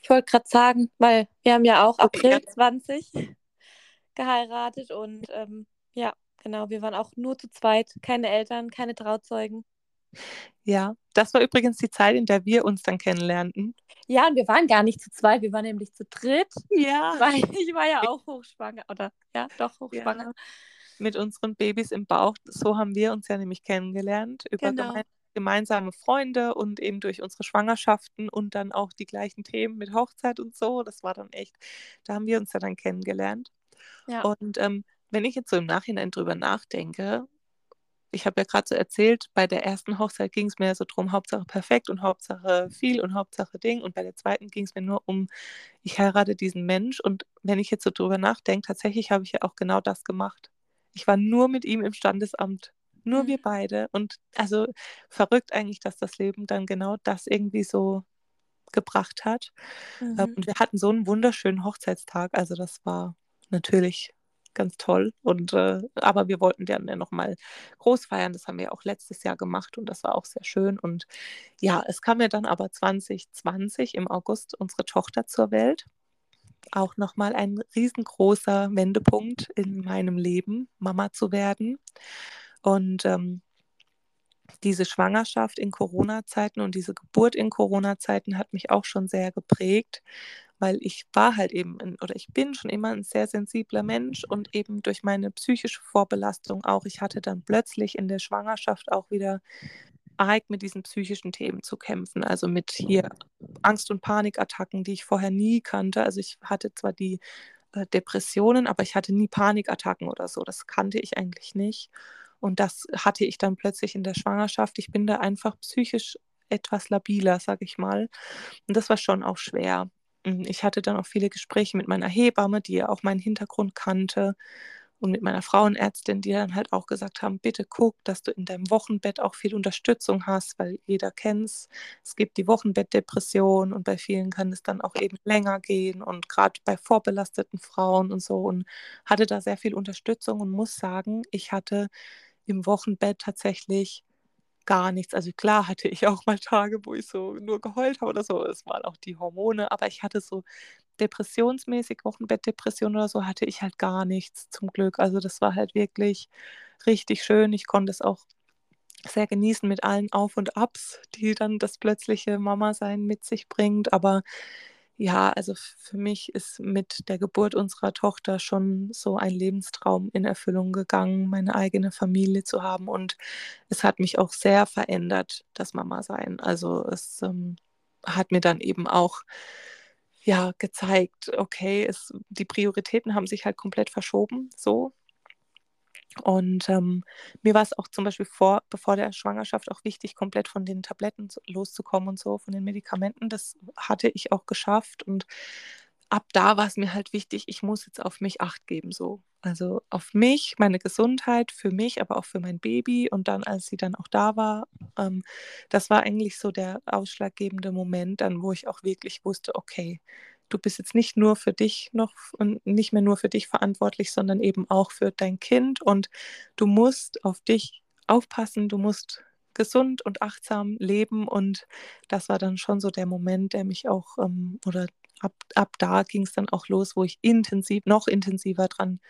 Ich wollte gerade sagen, weil wir haben ja auch April okay. 20 geheiratet und ähm, ja, genau, wir waren auch nur zu zweit, keine Eltern, keine Trauzeugen. Ja, das war übrigens die Zeit, in der wir uns dann kennenlernten. Ja, und wir waren gar nicht zu zweit, wir waren nämlich zu dritt. Ja. Weil ich war ja auch hochschwanger, oder? Ja, doch hochschwanger. Ja. Mit unseren Babys im Bauch. So haben wir uns ja nämlich kennengelernt. Über genau. gemeinsame Freunde und eben durch unsere Schwangerschaften und dann auch die gleichen Themen mit Hochzeit und so. Das war dann echt, da haben wir uns ja dann kennengelernt. Ja. Und ähm, wenn ich jetzt so im Nachhinein drüber nachdenke, ich habe ja gerade so erzählt, bei der ersten Hochzeit ging es mir so drum, Hauptsache perfekt und Hauptsache viel und Hauptsache Ding. Und bei der zweiten ging es mir nur um, ich heirate diesen Mensch. Und wenn ich jetzt so drüber nachdenke, tatsächlich habe ich ja auch genau das gemacht. Ich war nur mit ihm im Standesamt. Nur mhm. wir beide. Und also verrückt eigentlich, dass das Leben dann genau das irgendwie so gebracht hat. Ähm, mhm. Und wir hatten so einen wunderschönen Hochzeitstag. Also das war natürlich ganz toll. Und äh, aber wir wollten dann ja nochmal groß feiern. Das haben wir auch letztes Jahr gemacht und das war auch sehr schön. Und ja, es kam ja dann aber 2020 im August unsere Tochter zur Welt. Auch nochmal ein riesengroßer Wendepunkt in meinem Leben, Mama zu werden. Und ähm, diese Schwangerschaft in Corona-Zeiten und diese Geburt in Corona-Zeiten hat mich auch schon sehr geprägt, weil ich war halt eben ein, oder ich bin schon immer ein sehr sensibler Mensch und eben durch meine psychische Vorbelastung auch, ich hatte dann plötzlich in der Schwangerschaft auch wieder arg mit diesen psychischen Themen zu kämpfen, also mit hier Angst- und Panikattacken, die ich vorher nie kannte. Also ich hatte zwar die äh, Depressionen, aber ich hatte nie Panikattacken oder so, das kannte ich eigentlich nicht. Und das hatte ich dann plötzlich in der Schwangerschaft. Ich bin da einfach psychisch etwas labiler, sage ich mal. Und das war schon auch schwer. Hm, ich hatte dann auch viele Gespräche mit meiner Hebamme, die ja auch meinen Hintergrund kannte und mit meiner Frauenärztin, die dann halt auch gesagt haben, bitte guck, dass du in deinem Wochenbett auch viel Unterstützung hast, weil jeder kennt es. Es gibt die Wochenbettdepression und bei vielen kann es dann auch eben länger gehen und gerade bei vorbelasteten Frauen und so und hatte da sehr viel Unterstützung und muss sagen, ich hatte im Wochenbett tatsächlich gar nichts. Also klar hatte ich auch mal Tage, wo ich so nur geheult habe oder so. Es waren auch die Hormone, aber ich hatte so depressionsmäßig, Wochenbettdepression oder so, hatte ich halt gar nichts zum Glück. Also das war halt wirklich richtig schön. Ich konnte es auch sehr genießen mit allen Auf und Abs, die dann das plötzliche Mama-Sein mit sich bringt. Aber ja, also für mich ist mit der Geburt unserer Tochter schon so ein Lebenstraum in Erfüllung gegangen, meine eigene Familie zu haben. Und es hat mich auch sehr verändert, das Mama-Sein. Also es ähm, hat mir dann eben auch ja gezeigt, okay, es, die Prioritäten haben sich halt komplett verschoben, so. Und ähm, mir war es auch zum Beispiel vor, bevor der Schwangerschaft auch wichtig, komplett von den Tabletten loszukommen und so, von den Medikamenten. Das hatte ich auch geschafft. Und ab da war es mir halt wichtig, ich muss jetzt auf mich acht geben, so. Also auf mich, meine Gesundheit, für mich, aber auch für mein Baby. Und dann, als sie dann auch da war, ähm, das war eigentlich so der ausschlaggebende Moment, dann, wo ich auch wirklich wusste, okay, du bist jetzt nicht nur für dich noch und nicht mehr nur für dich verantwortlich, sondern eben auch für dein Kind. Und du musst auf dich aufpassen, du musst gesund und achtsam leben. Und das war dann schon so der Moment, der mich auch ähm, oder ab, ab da ging es dann auch los, wo ich intensiv, noch intensiver dran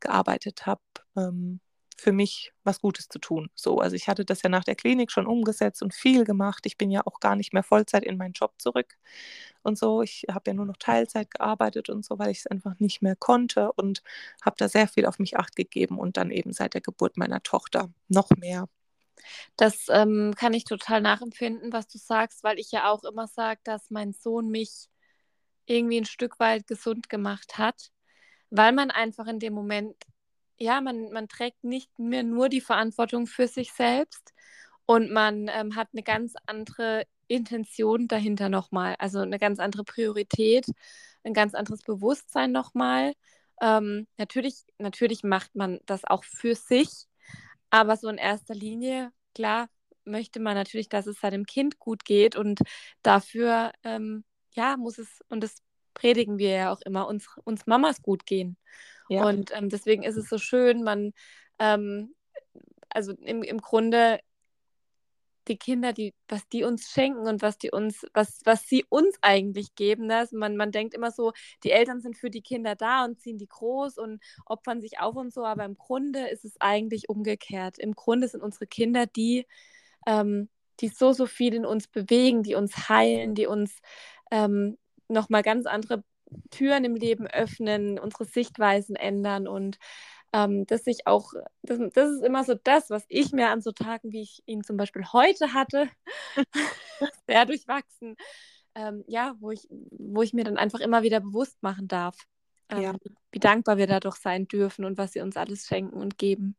gearbeitet habe, ähm, für mich was Gutes zu tun. So, also ich hatte das ja nach der Klinik schon umgesetzt und viel gemacht. Ich bin ja auch gar nicht mehr Vollzeit in meinen Job zurück und so. Ich habe ja nur noch Teilzeit gearbeitet und so, weil ich es einfach nicht mehr konnte und habe da sehr viel auf mich acht gegeben und dann eben seit der Geburt meiner Tochter noch mehr. Das ähm, kann ich total nachempfinden, was du sagst, weil ich ja auch immer sage, dass mein Sohn mich irgendwie ein Stück weit gesund gemacht hat, weil man einfach in dem Moment ja, man, man trägt nicht mehr nur die Verantwortung für sich selbst und man ähm, hat eine ganz andere Intention dahinter nochmal, also eine ganz andere Priorität, ein ganz anderes Bewusstsein nochmal. Ähm, natürlich, natürlich macht man das auch für sich, aber so in erster Linie, klar, möchte man natürlich, dass es seinem Kind gut geht und dafür, ähm, ja, muss es, und das predigen wir ja auch immer, uns, uns Mamas gut gehen. Ja. Und ähm, deswegen ist es so schön, man, ähm, also im, im Grunde die Kinder, die, was die uns schenken und was die uns, was, was sie uns eigentlich geben. Ne? Also man, man denkt immer so, die Eltern sind für die Kinder da und ziehen die groß und opfern sich auf und so, aber im Grunde ist es eigentlich umgekehrt. Im Grunde sind unsere Kinder die, ähm, die so, so viel in uns bewegen, die uns heilen, die uns ähm, nochmal ganz andere Türen im Leben öffnen, unsere Sichtweisen ändern und ähm, dass ich auch, das, das, ist immer so das, was ich mir an so Tagen, wie ich ihn zum Beispiel heute hatte, sehr durchwachsen, ähm, ja, wo ich, wo ich mir dann einfach immer wieder bewusst machen darf, ähm, ja. wie dankbar wir dadurch sein dürfen und was sie uns alles schenken und geben.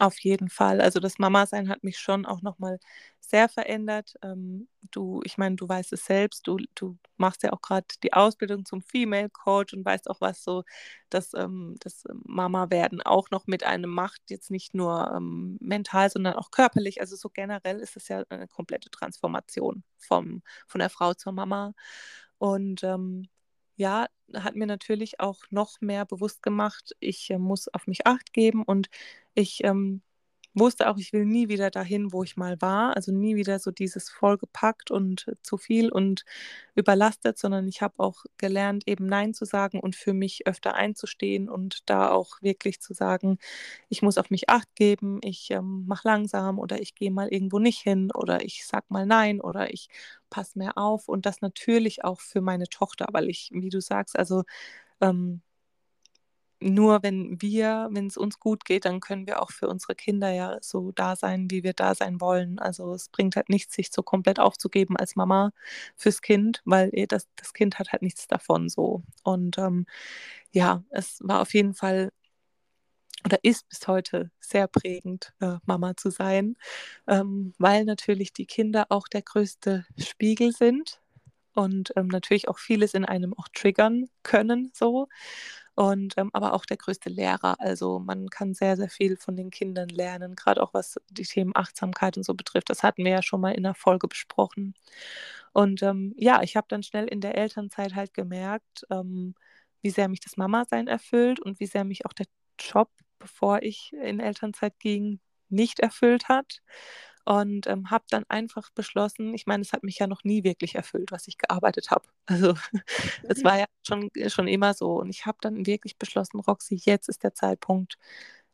Auf jeden Fall. Also das Mama-Sein hat mich schon auch nochmal sehr verändert. Ähm, du, ich meine, du weißt es selbst, du, du machst ja auch gerade die Ausbildung zum Female Coach und weißt auch, was so das, ähm, das Mama-Werden auch noch mit einem macht, jetzt nicht nur ähm, mental, sondern auch körperlich. Also so generell ist es ja eine komplette Transformation vom, von der Frau zur Mama. Und ähm, ja, hat mir natürlich auch noch mehr bewusst gemacht, ich äh, muss auf mich acht geben und ich ähm, wusste auch, ich will nie wieder dahin, wo ich mal war. Also nie wieder so dieses vollgepackt und zu viel und überlastet, sondern ich habe auch gelernt, eben Nein zu sagen und für mich öfter einzustehen und da auch wirklich zu sagen, ich muss auf mich acht geben, ich ähm, mache langsam oder ich gehe mal irgendwo nicht hin oder ich sag mal Nein oder ich passe mehr auf und das natürlich auch für meine Tochter, weil ich, wie du sagst, also ähm, nur wenn wir, wenn es uns gut geht, dann können wir auch für unsere Kinder ja so da sein, wie wir da sein wollen. Also es bringt halt nichts, sich so komplett aufzugeben als Mama fürs Kind, weil eh das, das Kind hat halt nichts davon so. Und ähm, ja, es war auf jeden Fall oder ist bis heute sehr prägend, äh, Mama zu sein, ähm, weil natürlich die Kinder auch der größte Spiegel sind und ähm, natürlich auch vieles in einem auch triggern können so und ähm, aber auch der größte Lehrer. Also man kann sehr, sehr viel von den Kindern lernen, gerade auch was die Themen Achtsamkeit und so betrifft. Das hatten wir ja schon mal in der Folge besprochen. Und ähm, ja, ich habe dann schnell in der Elternzeit halt gemerkt, ähm, wie sehr mich das Mama-Sein erfüllt und wie sehr mich auch der Job, bevor ich in Elternzeit ging, nicht erfüllt hat und ähm, habe dann einfach beschlossen, ich meine, es hat mich ja noch nie wirklich erfüllt, was ich gearbeitet habe. Also es war ja schon, schon immer so und ich habe dann wirklich beschlossen, Roxy, jetzt ist der Zeitpunkt.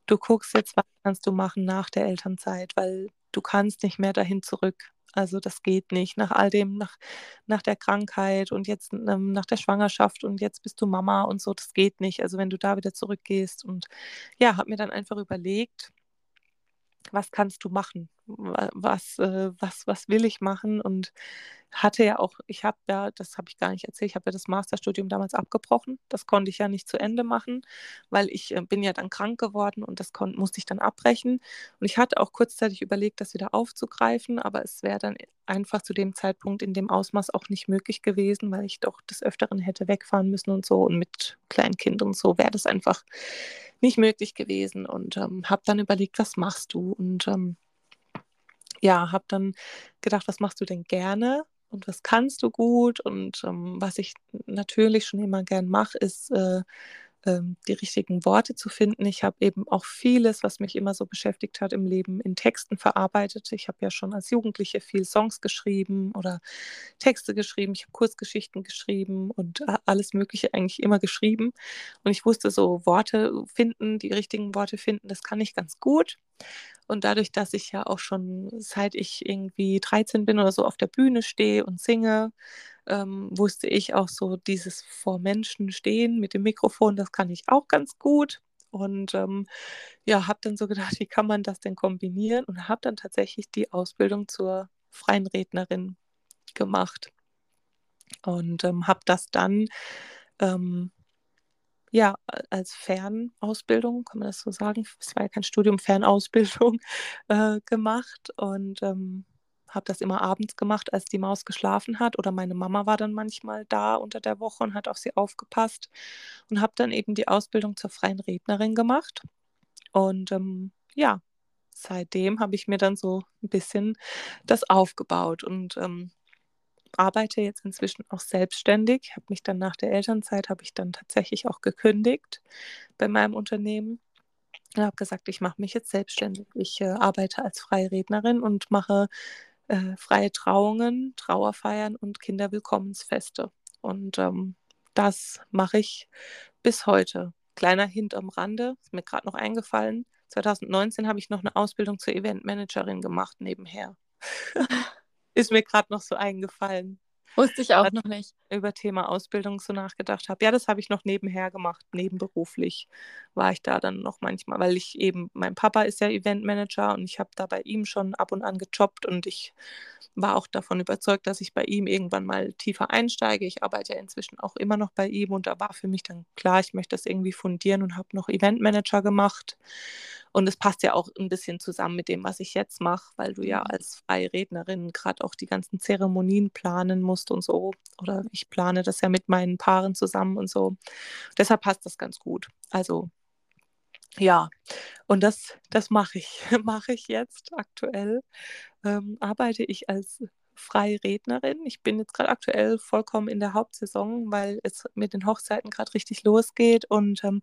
Du guckst jetzt, was kannst du machen nach der Elternzeit, weil du kannst nicht mehr dahin zurück. Also das geht nicht. Nach all dem, nach, nach der Krankheit und jetzt ähm, nach der Schwangerschaft und jetzt bist du Mama und so, das geht nicht. Also wenn du da wieder zurückgehst und ja, habe mir dann einfach überlegt, was kannst du machen? Was, äh, was, was will ich machen? Und hatte ja auch, ich habe ja, das habe ich gar nicht erzählt, ich habe ja das Masterstudium damals abgebrochen. Das konnte ich ja nicht zu Ende machen, weil ich äh, bin ja dann krank geworden und das musste ich dann abbrechen. Und ich hatte auch kurzzeitig überlegt, das wieder aufzugreifen, aber es wäre dann einfach zu dem Zeitpunkt in dem Ausmaß auch nicht möglich gewesen, weil ich doch des Öfteren hätte wegfahren müssen und so. Und mit Kleinkind und so wäre das einfach nicht möglich gewesen. Und ähm, habe dann überlegt, was machst du? Und ähm, ja, habe dann gedacht, was machst du denn gerne? und was kannst du gut. Und ähm, was ich natürlich schon immer gern mache, ist äh, ähm, die richtigen Worte zu finden. Ich habe eben auch vieles, was mich immer so beschäftigt hat im Leben, in Texten verarbeitet. Ich habe ja schon als Jugendliche viel Songs geschrieben oder Texte geschrieben. Ich habe Kurzgeschichten geschrieben und alles Mögliche eigentlich immer geschrieben. Und ich wusste so, Worte finden, die richtigen Worte finden, das kann ich ganz gut. Und dadurch, dass ich ja auch schon seit ich irgendwie 13 bin oder so auf der Bühne stehe und singe, ähm, wusste ich auch so, dieses vor Menschen stehen mit dem Mikrofon, das kann ich auch ganz gut. Und ähm, ja, habe dann so gedacht, wie kann man das denn kombinieren? Und habe dann tatsächlich die Ausbildung zur freien Rednerin gemacht. Und ähm, habe das dann ähm, ja, als Fernausbildung, kann man das so sagen? Es war ja kein Studium, Fernausbildung äh, gemacht und ähm, habe das immer abends gemacht, als die Maus geschlafen hat oder meine Mama war dann manchmal da unter der Woche und hat auf sie aufgepasst und habe dann eben die Ausbildung zur freien Rednerin gemacht und ähm, ja, seitdem habe ich mir dann so ein bisschen das aufgebaut und ähm, arbeite jetzt inzwischen auch selbstständig. Habe mich dann nach der Elternzeit, habe ich dann tatsächlich auch gekündigt bei meinem Unternehmen. Ich habe gesagt, ich mache mich jetzt selbstständig. Ich äh, arbeite als freie Rednerin und mache äh, freie Trauungen, Trauerfeiern und Kinderwillkommensfeste. Und ähm, das mache ich bis heute. Kleiner Hint am Rande, ist mir gerade noch eingefallen. 2019 habe ich noch eine Ausbildung zur Eventmanagerin gemacht nebenher. Ist mir gerade noch so eingefallen. Wusste ich auch noch nicht. Über Thema Ausbildung so nachgedacht habe. Ja, das habe ich noch nebenher gemacht. Nebenberuflich war ich da dann noch manchmal, weil ich eben, mein Papa ist ja Eventmanager und ich habe da bei ihm schon ab und an gejobbt und ich war auch davon überzeugt, dass ich bei ihm irgendwann mal tiefer einsteige. Ich arbeite ja inzwischen auch immer noch bei ihm und da war für mich dann klar, ich möchte das irgendwie fundieren und habe noch Eventmanager gemacht. Und es passt ja auch ein bisschen zusammen mit dem, was ich jetzt mache, weil du ja Mhm. als freie Rednerin gerade auch die ganzen Zeremonien planen musst und so. Oder ich plane das ja mit meinen Paaren zusammen und so. Deshalb passt das ganz gut. Also ja, und das, das mache ich, mache ich jetzt aktuell. Ähm, arbeite ich als freie Rednerin. Ich bin jetzt gerade aktuell vollkommen in der Hauptsaison, weil es mit den Hochzeiten gerade richtig losgeht. Und ähm,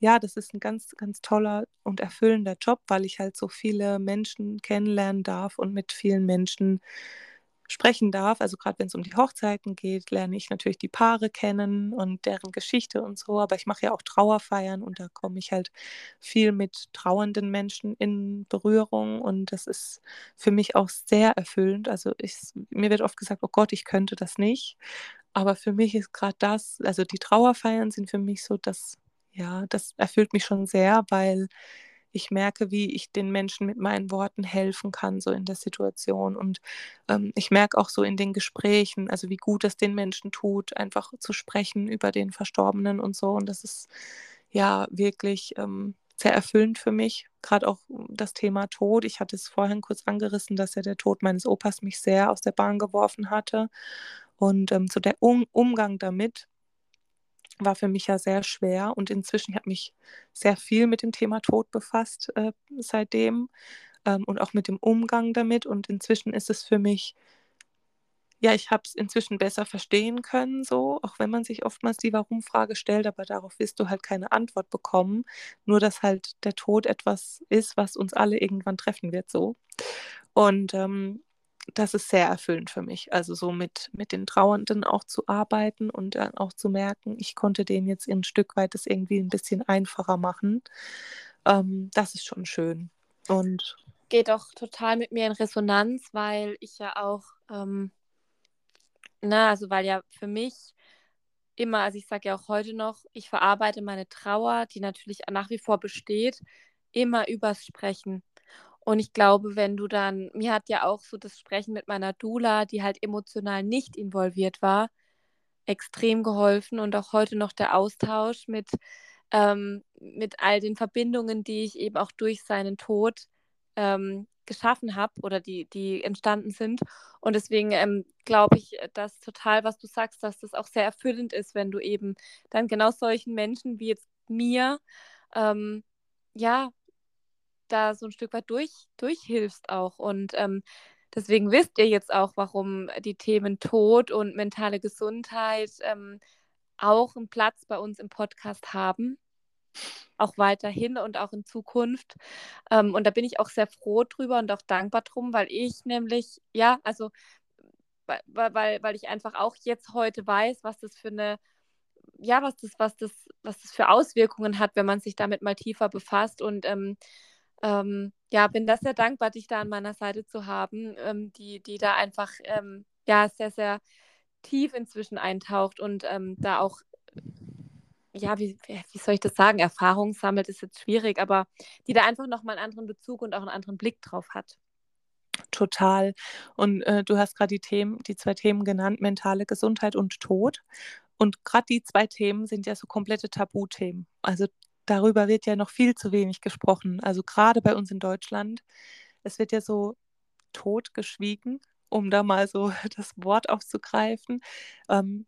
ja, das ist ein ganz, ganz toller und erfüllender Job, weil ich halt so viele Menschen kennenlernen darf und mit vielen Menschen sprechen darf. Also gerade wenn es um die Hochzeiten geht, lerne ich natürlich die Paare kennen und deren Geschichte und so. Aber ich mache ja auch Trauerfeiern und da komme ich halt viel mit trauernden Menschen in Berührung und das ist für mich auch sehr erfüllend. Also ich, mir wird oft gesagt, oh Gott, ich könnte das nicht. Aber für mich ist gerade das, also die Trauerfeiern sind für mich so das, ja, das erfüllt mich schon sehr, weil ich merke, wie ich den Menschen mit meinen Worten helfen kann, so in der Situation. Und ähm, ich merke auch so in den Gesprächen, also wie gut es den Menschen tut, einfach zu sprechen über den Verstorbenen und so. Und das ist ja wirklich ähm, sehr erfüllend für mich. Gerade auch das Thema Tod. Ich hatte es vorhin kurz angerissen, dass ja der Tod meines Opas mich sehr aus der Bahn geworfen hatte. Und ähm, so der um Umgang damit war für mich ja sehr schwer und inzwischen habe ich mich sehr viel mit dem Thema Tod befasst äh, seitdem ähm, und auch mit dem Umgang damit und inzwischen ist es für mich, ja, ich habe es inzwischen besser verstehen können, so, auch wenn man sich oftmals die Warum-Frage stellt, aber darauf wirst du halt keine Antwort bekommen, nur dass halt der Tod etwas ist, was uns alle irgendwann treffen wird, so. Und ähm, das ist sehr erfüllend für mich. Also so mit, mit den Trauernden auch zu arbeiten und dann auch zu merken, ich konnte denen jetzt ein Stück weit das irgendwie ein bisschen einfacher machen. Ähm, das ist schon schön. Und Geht auch total mit mir in Resonanz, weil ich ja auch, ähm, na, also weil ja für mich immer, also ich sage ja auch heute noch, ich verarbeite meine Trauer, die natürlich nach wie vor besteht, immer übers Sprechen. Und ich glaube, wenn du dann, mir hat ja auch so das Sprechen mit meiner Dula, die halt emotional nicht involviert war, extrem geholfen und auch heute noch der Austausch mit, ähm, mit all den Verbindungen, die ich eben auch durch seinen Tod ähm, geschaffen habe oder die, die entstanden sind. Und deswegen ähm, glaube ich, dass total, was du sagst, dass das auch sehr erfüllend ist, wenn du eben dann genau solchen Menschen wie jetzt mir, ähm, ja, da so ein Stück weit durch, durchhilfst auch. Und ähm, deswegen wisst ihr jetzt auch, warum die Themen Tod und mentale Gesundheit ähm, auch einen Platz bei uns im Podcast haben. Auch weiterhin und auch in Zukunft. Ähm, und da bin ich auch sehr froh drüber und auch dankbar drum, weil ich nämlich, ja, also weil, weil, weil ich einfach auch jetzt heute weiß, was das für eine ja, was das, was das, was das für Auswirkungen hat, wenn man sich damit mal tiefer befasst. Und ähm, ähm, ja, bin das sehr dankbar, dich da an meiner Seite zu haben, ähm, die, die da einfach ähm, ja sehr, sehr tief inzwischen eintaucht und ähm, da auch, ja, wie, wie soll ich das sagen, Erfahrung sammelt, ist jetzt schwierig, aber die da einfach nochmal einen anderen Bezug und auch einen anderen Blick drauf hat. Total. Und äh, du hast gerade die Themen, die zwei Themen genannt, mentale Gesundheit und Tod. Und gerade die zwei Themen sind ja so komplette Tabuthemen. Also darüber wird ja noch viel zu wenig gesprochen. Also gerade bei uns in Deutschland. Es wird ja so totgeschwiegen, um da mal so das Wort aufzugreifen. Ähm,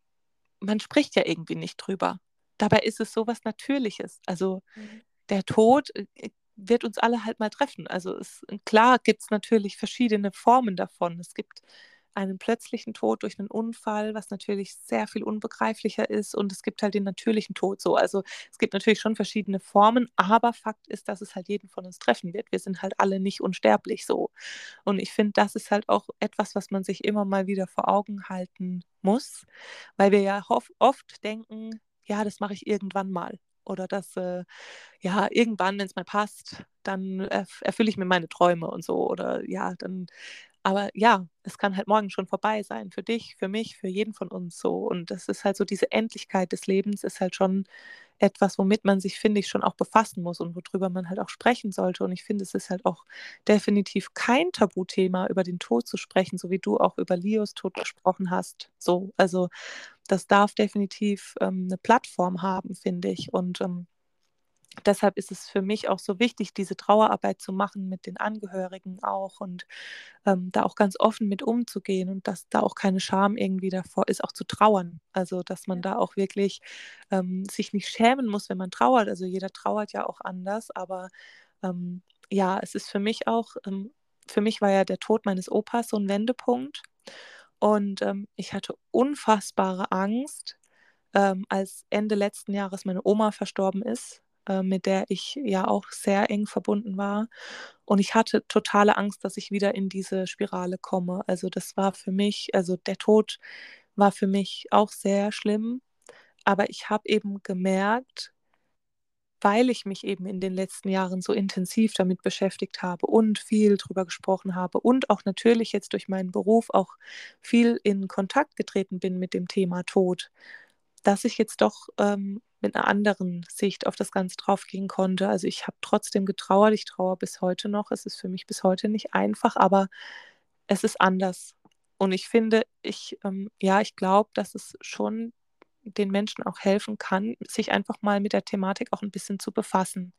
man spricht ja irgendwie nicht drüber. Dabei ist es so was Natürliches. Also Mhm. der Tod äh, wird uns alle halt mal treffen. Also es, klar gibt es natürlich verschiedene Formen davon. Es gibt einen plötzlichen Tod durch einen Unfall, was natürlich sehr viel unbegreiflicher ist. Und es gibt halt den natürlichen Tod so. Also es gibt natürlich schon verschiedene Formen, aber Fakt ist, dass es halt jeden von uns treffen wird. Wir sind halt alle nicht unsterblich so. Und ich finde, das ist halt auch etwas, was man sich immer mal wieder vor Augen halten muss, weil wir ja oft denken, ja, das mache ich irgendwann mal. Oder das, äh, ja, irgendwann, wenn es mal passt, dann erf erfülle ich mir meine Träume und so. Oder ja, dann aber ja, es kann halt morgen schon vorbei sein. Für dich, für mich, für jeden von uns so. Und das ist halt so, diese Endlichkeit des Lebens ist halt schon etwas, womit man sich, finde ich, schon auch befassen muss und worüber man halt auch sprechen sollte. Und ich finde, es ist halt auch definitiv kein Tabuthema, über den Tod zu sprechen, so wie du auch über Leos Tod gesprochen hast. So, also das darf definitiv ähm, eine Plattform haben, finde ich. Und ähm, deshalb ist es für mich auch so wichtig, diese Trauerarbeit zu machen mit den Angehörigen auch und ähm, da auch ganz offen mit umzugehen und dass da auch keine Scham irgendwie davor ist, auch zu trauern. Also dass man da auch wirklich ähm, sich nicht schämen muss, wenn man trauert. Also jeder trauert ja auch anders, aber ähm, ja, es ist für mich auch, ähm, für mich war ja der Tod meines Opas so ein Wendepunkt. Und ähm, ich hatte unfassbare Angst, ähm, als Ende letzten Jahres meine Oma verstorben ist äh, mit der ich ja auch sehr eng verbunden war. Und ich hatte totale Angst, dass ich wieder in diese Spirale komme. Also das war für mich, also der Tod war für mich auch sehr schlimm. Aber ich habe eben gemerkt, weil ich mich eben in den letzten Jahren so intensiv damit beschäftigt habe und viel drüber gesprochen habe und auch natürlich jetzt durch meinen Beruf auch viel in Kontakt getreten bin mit dem Thema Tod, dass ich jetzt doch ähm, mit einer anderen Sicht auf das Ganze draufgehen konnte. Also ich habe trotzdem getrauert, ich trauere bis heute noch. Es ist für mich bis heute nicht einfach, aber es ist anders. Und ich finde, ich, ähm, ja, ich glaube, dass es schon den Menschen auch helfen kann, sich einfach mal mit der Thematik auch ein bisschen zu befassen,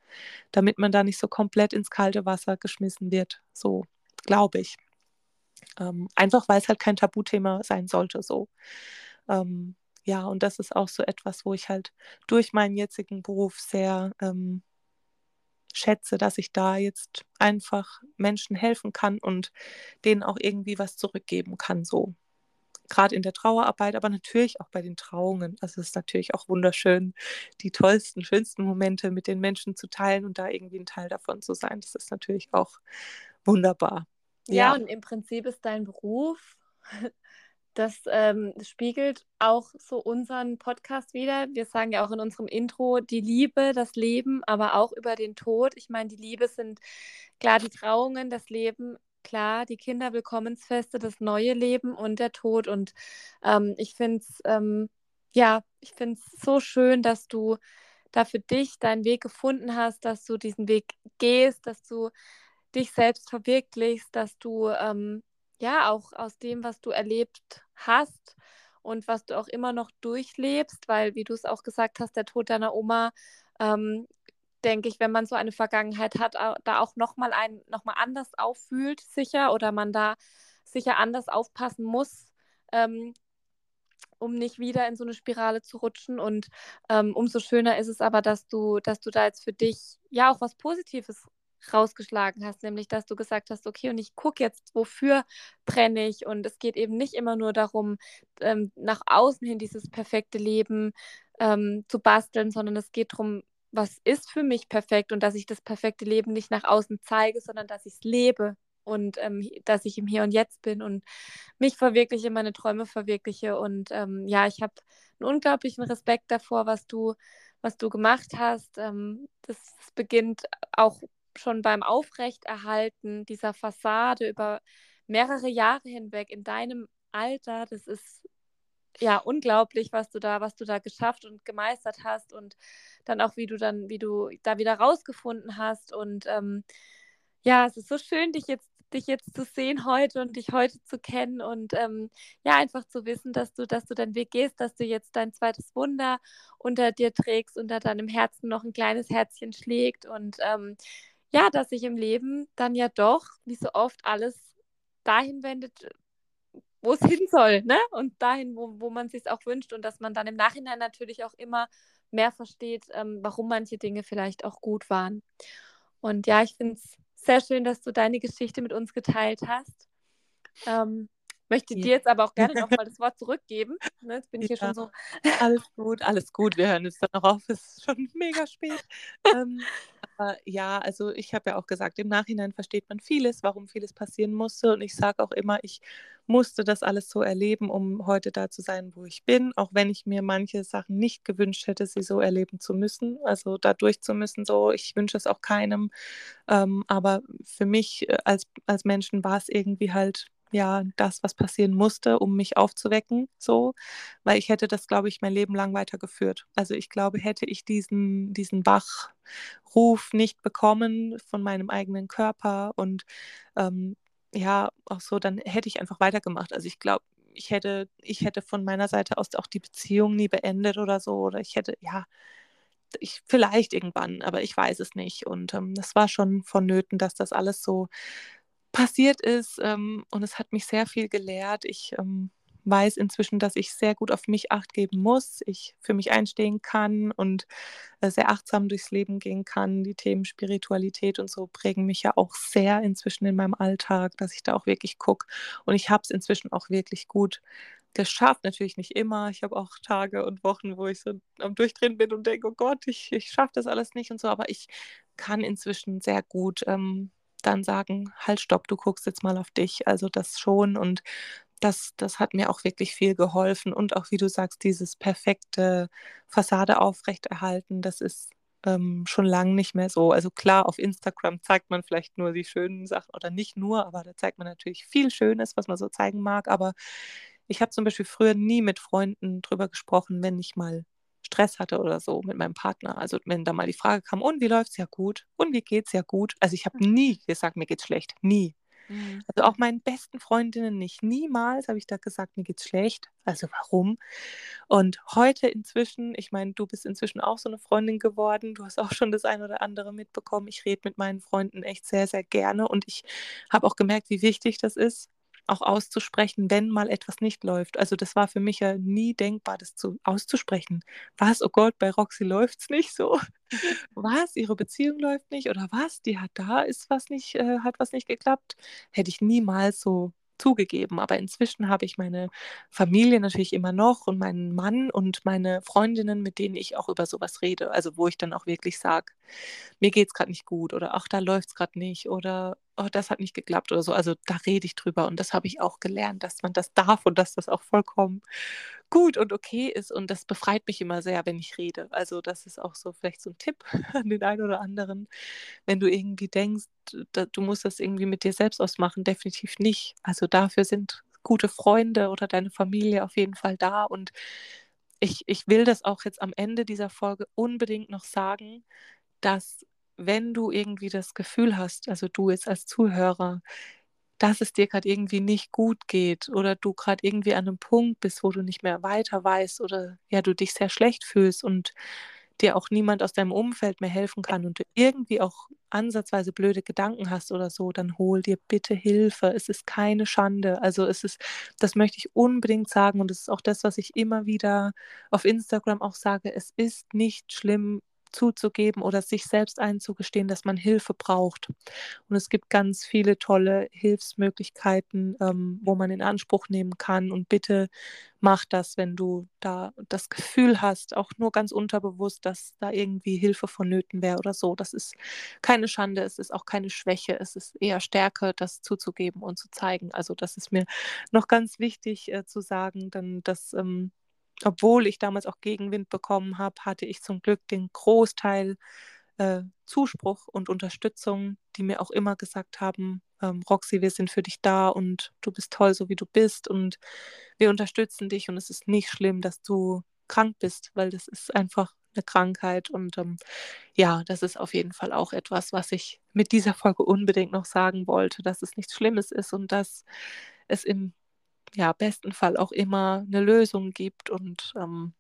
damit man da nicht so komplett ins kalte Wasser geschmissen wird. So glaube ich. Ähm, einfach weil es halt kein Tabuthema sein sollte. So. Ähm, ja, und das ist auch so etwas, wo ich halt durch meinen jetzigen Beruf sehr ähm, schätze, dass ich da jetzt einfach Menschen helfen kann und denen auch irgendwie was zurückgeben kann, so. Gerade in der Trauerarbeit, aber natürlich auch bei den Trauungen. Also es ist natürlich auch wunderschön, die tollsten, schönsten Momente mit den Menschen zu teilen und da irgendwie ein Teil davon zu sein. Das ist natürlich auch wunderbar. Ja, ja. und im Prinzip ist dein Beruf das ähm, spiegelt auch so unseren Podcast wieder. Wir sagen ja auch in unserem Intro die Liebe, das Leben, aber auch über den Tod. Ich meine, die Liebe sind klar die Trauungen, das Leben, klar die Kinderwillkommensfeste, das neue Leben und der Tod. Und ähm, ich finde es, ähm, ja, ich finde es so schön, dass du da für dich deinen Weg gefunden hast, dass du diesen Weg gehst, dass du dich selbst verwirklichst, dass du ähm, ja auch aus dem, was du erlebt hast und was du auch immer noch durchlebst, weil, wie du es auch gesagt hast, der Tod deiner Oma, ähm, denke ich, wenn man so eine Vergangenheit hat, da auch nochmal ein, noch mal anders auffühlt, sicher, oder man da sicher anders aufpassen muss, ähm, um nicht wieder in so eine Spirale zu rutschen. Und ähm, umso schöner ist es aber, dass du, dass du da jetzt für dich ja auch was Positives rausgeschlagen hast, nämlich dass du gesagt hast, okay, und ich gucke jetzt, wofür brenne ich. Und es geht eben nicht immer nur darum, ähm, nach außen hin dieses perfekte Leben ähm, zu basteln, sondern es geht darum, was ist für mich perfekt und dass ich das perfekte Leben nicht nach außen zeige, sondern dass ich es lebe und ähm, dass ich im Hier und Jetzt bin und mich verwirkliche, meine Träume verwirkliche. Und ähm, ja, ich habe einen unglaublichen Respekt davor, was du, was du gemacht hast. Ähm, das beginnt auch schon beim Aufrechterhalten dieser Fassade über mehrere Jahre hinweg in deinem Alter, das ist ja unglaublich, was du da, was du da geschafft und gemeistert hast und dann auch, wie du dann, wie du da wieder rausgefunden hast. Und ähm, ja, es ist so schön, dich jetzt, dich jetzt zu sehen heute und dich heute zu kennen und ähm, ja, einfach zu wissen, dass du, dass du deinen Weg gehst, dass du jetzt dein zweites Wunder unter dir trägst, unter deinem Herzen noch ein kleines Herzchen schlägt und ähm, ja, dass sich im Leben dann ja doch, wie so oft, alles dahin wendet, wo es hin soll, ne? Und dahin, wo, wo man sich auch wünscht und dass man dann im Nachhinein natürlich auch immer mehr versteht, ähm, warum manche Dinge vielleicht auch gut waren. Und ja, ich finde es sehr schön, dass du deine Geschichte mit uns geteilt hast. Ähm, möchte dir jetzt aber auch gerne nochmal das Wort zurückgeben. Ne, jetzt bin ich ja. hier schon so. Alles gut, alles gut. Wir hören jetzt dann noch auf. Es ist schon mega spät. ähm, aber ja, also ich habe ja auch gesagt, im Nachhinein versteht man vieles, warum vieles passieren musste. Und ich sage auch immer, ich musste das alles so erleben, um heute da zu sein, wo ich bin, auch wenn ich mir manche Sachen nicht gewünscht hätte, sie so erleben zu müssen, also da durch zu müssen. So, ich wünsche es auch keinem. Ähm, aber für mich äh, als, als Menschen war es irgendwie halt ja das, was passieren musste, um mich aufzuwecken, so, weil ich hätte das, glaube ich, mein Leben lang weitergeführt. Also ich glaube, hätte ich diesen, diesen Wachruf nicht bekommen von meinem eigenen Körper und ähm, ja, auch so, dann hätte ich einfach weitergemacht. Also ich glaube, ich hätte, ich hätte von meiner Seite aus auch die Beziehung nie beendet oder so. Oder ich hätte, ja, ich, vielleicht irgendwann, aber ich weiß es nicht. Und ähm, das war schon vonnöten, dass das alles so passiert ist. Ähm, und es hat mich sehr viel gelehrt. Ich ähm, weiß inzwischen, dass ich sehr gut auf mich acht geben muss, ich für mich einstehen kann und äh, sehr achtsam durchs Leben gehen kann. Die Themen Spiritualität und so prägen mich ja auch sehr inzwischen in meinem Alltag, dass ich da auch wirklich gucke. Und ich habe es inzwischen auch wirklich gut geschafft. Natürlich nicht immer. Ich habe auch Tage und Wochen, wo ich so am Durchdrehen bin und denke, oh Gott, ich, ich schaffe das alles nicht und so. Aber ich kann inzwischen sehr gut ähm, dann sagen, halt, stopp, du guckst jetzt mal auf dich. Also das schon. Und das, das hat mir auch wirklich viel geholfen. Und auch, wie du sagst, dieses perfekte Fassade aufrechterhalten, das ist ähm, schon lange nicht mehr so. Also klar, auf Instagram zeigt man vielleicht nur die schönen Sachen oder nicht nur, aber da zeigt man natürlich viel Schönes, was man so zeigen mag. Aber ich habe zum Beispiel früher nie mit Freunden drüber gesprochen, wenn ich mal Stress hatte oder so mit meinem Partner. Also wenn da mal die Frage kam, und wie läuft es ja gut? Und wie geht es ja gut? Also ich habe mhm. nie gesagt, mir geht's schlecht. Nie. Mhm. Also auch meinen besten Freundinnen nicht. Niemals habe ich da gesagt, mir geht's schlecht. Also warum? Und heute inzwischen, ich meine, du bist inzwischen auch so eine Freundin geworden. Du hast auch schon das ein oder andere mitbekommen. Ich rede mit meinen Freunden echt sehr, sehr gerne und ich habe auch gemerkt, wie wichtig das ist, auch auszusprechen, wenn mal etwas nicht läuft. Also das war für mich ja nie denkbar, das zu, auszusprechen. Was, oh Gott, bei Roxy läuft es nicht so. was, ihre Beziehung läuft nicht oder was, die hat da ist was nicht, äh, hat was nicht geklappt. Hätte ich niemals so zugegeben. Aber inzwischen habe ich meine Familie natürlich immer noch und meinen Mann und meine Freundinnen, mit denen ich auch über sowas rede. Also wo ich dann auch wirklich sage, mir geht es gerade nicht gut oder ach, da läuft es gerade nicht oder oh, das hat nicht geklappt oder so. Also da rede ich drüber und das habe ich auch gelernt, dass man das darf und dass das auch vollkommen gut und okay ist. Und das befreit mich immer sehr, wenn ich rede. Also das ist auch so vielleicht so ein Tipp an den einen oder anderen. Wenn du irgendwie denkst, du musst das irgendwie mit dir selbst ausmachen, definitiv nicht. Also dafür sind gute Freunde oder deine Familie auf jeden Fall da. Und ich, ich will das auch jetzt am Ende dieser Folge unbedingt noch sagen, dass wenn du irgendwie das Gefühl hast, also du jetzt als Zuhörer, dass es dir gerade irgendwie nicht gut geht oder du gerade irgendwie an einem Punkt bist, wo du nicht mehr weiter weißt oder ja, du dich sehr schlecht fühlst und dir auch niemand aus deinem Umfeld mehr helfen kann und du irgendwie auch ansatzweise blöde Gedanken hast oder so, dann hol dir bitte Hilfe. Es ist keine Schande. Also es ist, das möchte ich unbedingt sagen und es ist auch das, was ich immer wieder auf Instagram auch sage. Es ist nicht schlimm, zuzugeben oder sich selbst einzugestehen, dass man Hilfe braucht. Und es gibt ganz viele tolle Hilfsmöglichkeiten, ähm, wo man in Anspruch nehmen kann. Und bitte mach das, wenn du da das Gefühl hast, auch nur ganz unterbewusst, dass da irgendwie Hilfe vonnöten wäre oder so. Das ist keine Schande, es ist auch keine Schwäche, es ist eher Stärke, das zuzugeben und zu zeigen. Also das ist mir noch ganz wichtig äh, zu sagen, dann dass ähm, obwohl ich damals auch Gegenwind bekommen habe, hatte ich zum Glück den Großteil äh, Zuspruch und Unterstützung, die mir auch immer gesagt haben, ähm, Roxy, wir sind für dich da und du bist toll, so wie du bist und wir unterstützen dich und es ist nicht schlimm, dass du krank bist, weil das ist einfach eine Krankheit und ähm, ja, das ist auf jeden Fall auch etwas, was ich mit dieser Folge unbedingt noch sagen wollte, dass es nichts Schlimmes ist und dass es im ja, besten Fall auch immer eine Lösung gibt und ähm,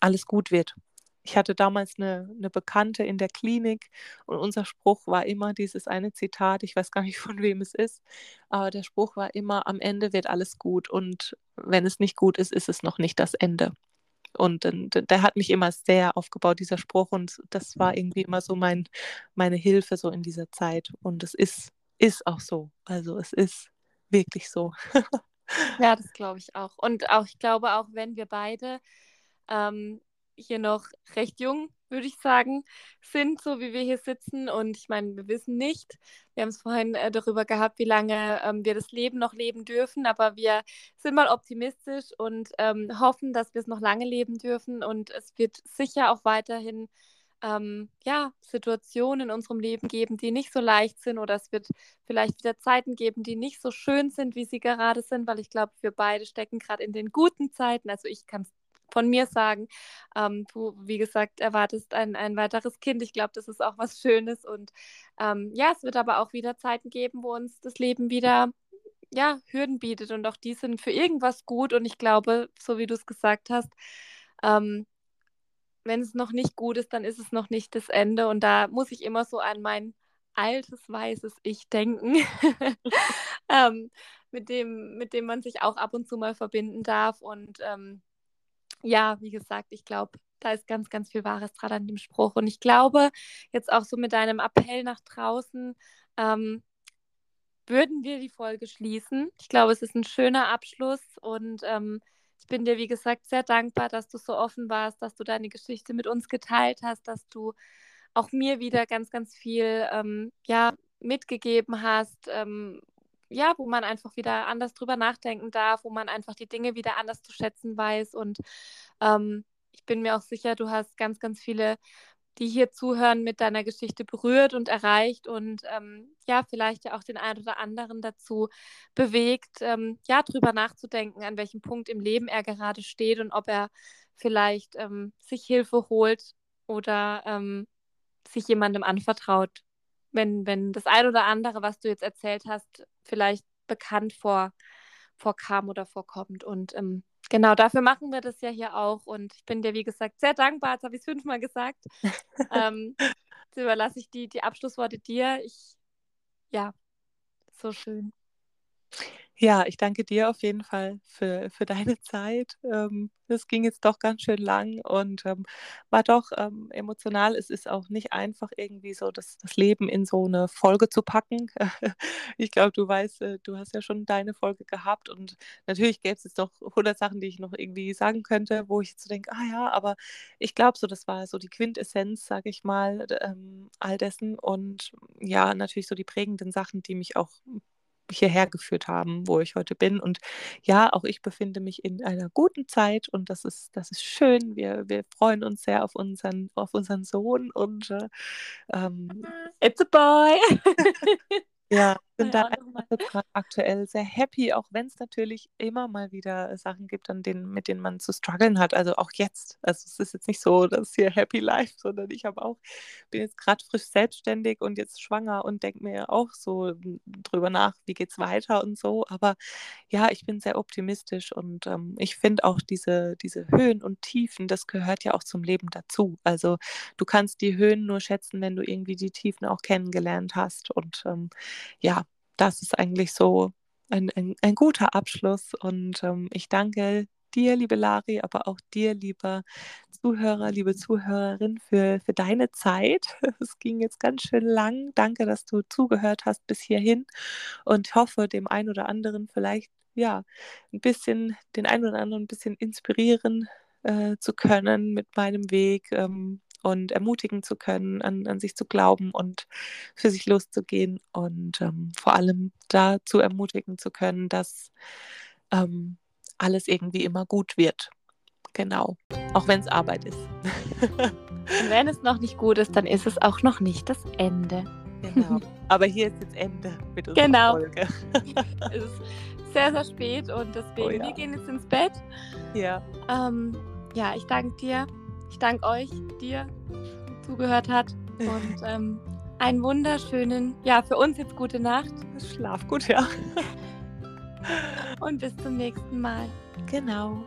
alles gut wird. Ich hatte damals eine, eine Bekannte in der Klinik und unser Spruch war immer dieses eine Zitat, ich weiß gar nicht von wem es ist, aber der Spruch war immer, am Ende wird alles gut und wenn es nicht gut ist, ist es noch nicht das Ende. Und der hat mich immer sehr aufgebaut, dieser Spruch. Und das war irgendwie immer so mein, meine Hilfe so in dieser Zeit. Und es ist, ist auch so. Also es ist wirklich so. ja, das glaube ich auch. Und auch, ich glaube auch, wenn wir beide ähm, hier noch recht jung, würde ich sagen, sind, so wie wir hier sitzen. Und ich meine, wir wissen nicht, wir haben es vorhin äh, darüber gehabt, wie lange ähm, wir das Leben noch leben dürfen, aber wir sind mal optimistisch und ähm, hoffen, dass wir es noch lange leben dürfen. Und es wird sicher auch weiterhin ähm, ja, Situationen in unserem Leben geben, die nicht so leicht sind oder es wird vielleicht wieder Zeiten geben, die nicht so schön sind, wie sie gerade sind, weil ich glaube, wir beide stecken gerade in den guten Zeiten. Also ich kann es von mir sagen, ähm, du, wie gesagt, erwartest ein, ein weiteres Kind. Ich glaube, das ist auch was Schönes und ähm, ja, es wird aber auch wieder Zeiten geben, wo uns das Leben wieder ja, Hürden bietet und auch die sind für irgendwas gut und ich glaube, so wie du es gesagt hast, ähm, wenn es noch nicht gut ist, dann ist es noch nicht das Ende. Und da muss ich immer so an mein altes, weißes Ich denken, ähm, mit, dem, mit dem man sich auch ab und zu mal verbinden darf. Und ähm, ja, wie gesagt, ich glaube, da ist ganz, ganz viel Wahres dran an dem Spruch. Und ich glaube, jetzt auch so mit deinem Appell nach draußen, ähm, würden wir die Folge schließen. Ich glaube, es ist ein schöner Abschluss und ähm, ich bin dir, wie gesagt, sehr dankbar, dass du so offen warst, dass du deine Geschichte mit uns geteilt hast, dass du auch mir wieder ganz, ganz viel ähm, ja, mitgegeben hast, ähm, ja, wo man einfach wieder anders drüber nachdenken darf, wo man einfach die Dinge wieder anders zu schätzen weiß. Und ähm, ich bin mir auch sicher, du hast ganz, ganz viele, die hier zuhören, mit deiner Geschichte berührt und erreicht und ähm, ja, vielleicht ja auch den einen oder anderen dazu bewegt, ähm, ja, drüber nachzudenken, an welchem Punkt im Leben er gerade steht und ob er vielleicht ähm, sich Hilfe holt oder ähm, sich jemandem anvertraut, wenn, wenn das ein oder andere, was du jetzt erzählt hast, vielleicht bekannt vor, vorkam oder vorkommt. Und ähm, genau dafür machen wir das ja hier auch. Und ich bin dir, wie gesagt, sehr dankbar. Jetzt habe ich es fünfmal gesagt. ähm, jetzt überlasse ich die, die Abschlussworte dir. Ich, ja, so schön. Ja, ich danke dir auf jeden Fall für, für deine Zeit. Ähm, das ging jetzt doch ganz schön lang und ähm, war doch ähm, emotional. Es ist auch nicht einfach, irgendwie so das, das Leben in so eine Folge zu packen. ich glaube, du weißt, äh, du hast ja schon deine Folge gehabt und natürlich gäbe es jetzt noch 100 Sachen, die ich noch irgendwie sagen könnte, wo ich jetzt so denke, ah ja, aber ich glaube so, das war so die Quintessenz, sage ich mal, ähm, all dessen und ja, natürlich so die prägenden Sachen, die mich auch hierher geführt haben, wo ich heute bin. Und ja, auch ich befinde mich in einer guten Zeit und das ist, das ist schön. Wir, wir freuen uns sehr auf unseren, auf unseren Sohn und äh, ähm, It's a boy. Ja, bin da einfach aktuell sehr happy, auch wenn es natürlich immer mal wieder Sachen gibt, an denen, mit denen man zu strugglen hat. Also auch jetzt. Also es ist jetzt nicht so, dass hier Happy Life, sondern ich habe auch, bin jetzt gerade frisch selbstständig und jetzt schwanger und denke mir auch so drüber nach, wie geht es weiter und so. Aber ja, ich bin sehr optimistisch und ähm, ich finde auch diese, diese Höhen und Tiefen, das gehört ja auch zum Leben dazu. Also du kannst die Höhen nur schätzen, wenn du irgendwie die Tiefen auch kennengelernt hast. Und ähm, ja, das ist eigentlich so ein, ein, ein guter Abschluss. Und ähm, ich danke dir, liebe Lari, aber auch dir, lieber Zuhörer, liebe Zuhörerin, für, für deine Zeit. Es ging jetzt ganz schön lang. Danke, dass du zugehört hast bis hierhin und hoffe, dem einen oder anderen vielleicht ja ein bisschen, den einen oder anderen ein bisschen inspirieren äh, zu können mit meinem Weg. Ähm, und ermutigen zu können, an, an sich zu glauben und für sich loszugehen und ähm, vor allem dazu ermutigen zu können, dass ähm, alles irgendwie immer gut wird. Genau, auch wenn es Arbeit ist. und wenn es noch nicht gut ist, dann ist es auch noch nicht das Ende. Genau. Aber hier ist jetzt Ende mit unserer genau. Folge. es ist sehr, sehr spät und deswegen, oh ja. wir gehen jetzt ins Bett. Ja. Ähm, ja, ich danke dir ich danke euch, dir die zugehört hat und ähm, einen wunderschönen, ja, für uns jetzt gute Nacht. Schlaf gut, ja. und bis zum nächsten Mal. Genau.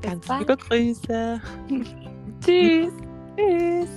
Bis Ganz bald. liebe Grüße. Tschüss. Tschüss.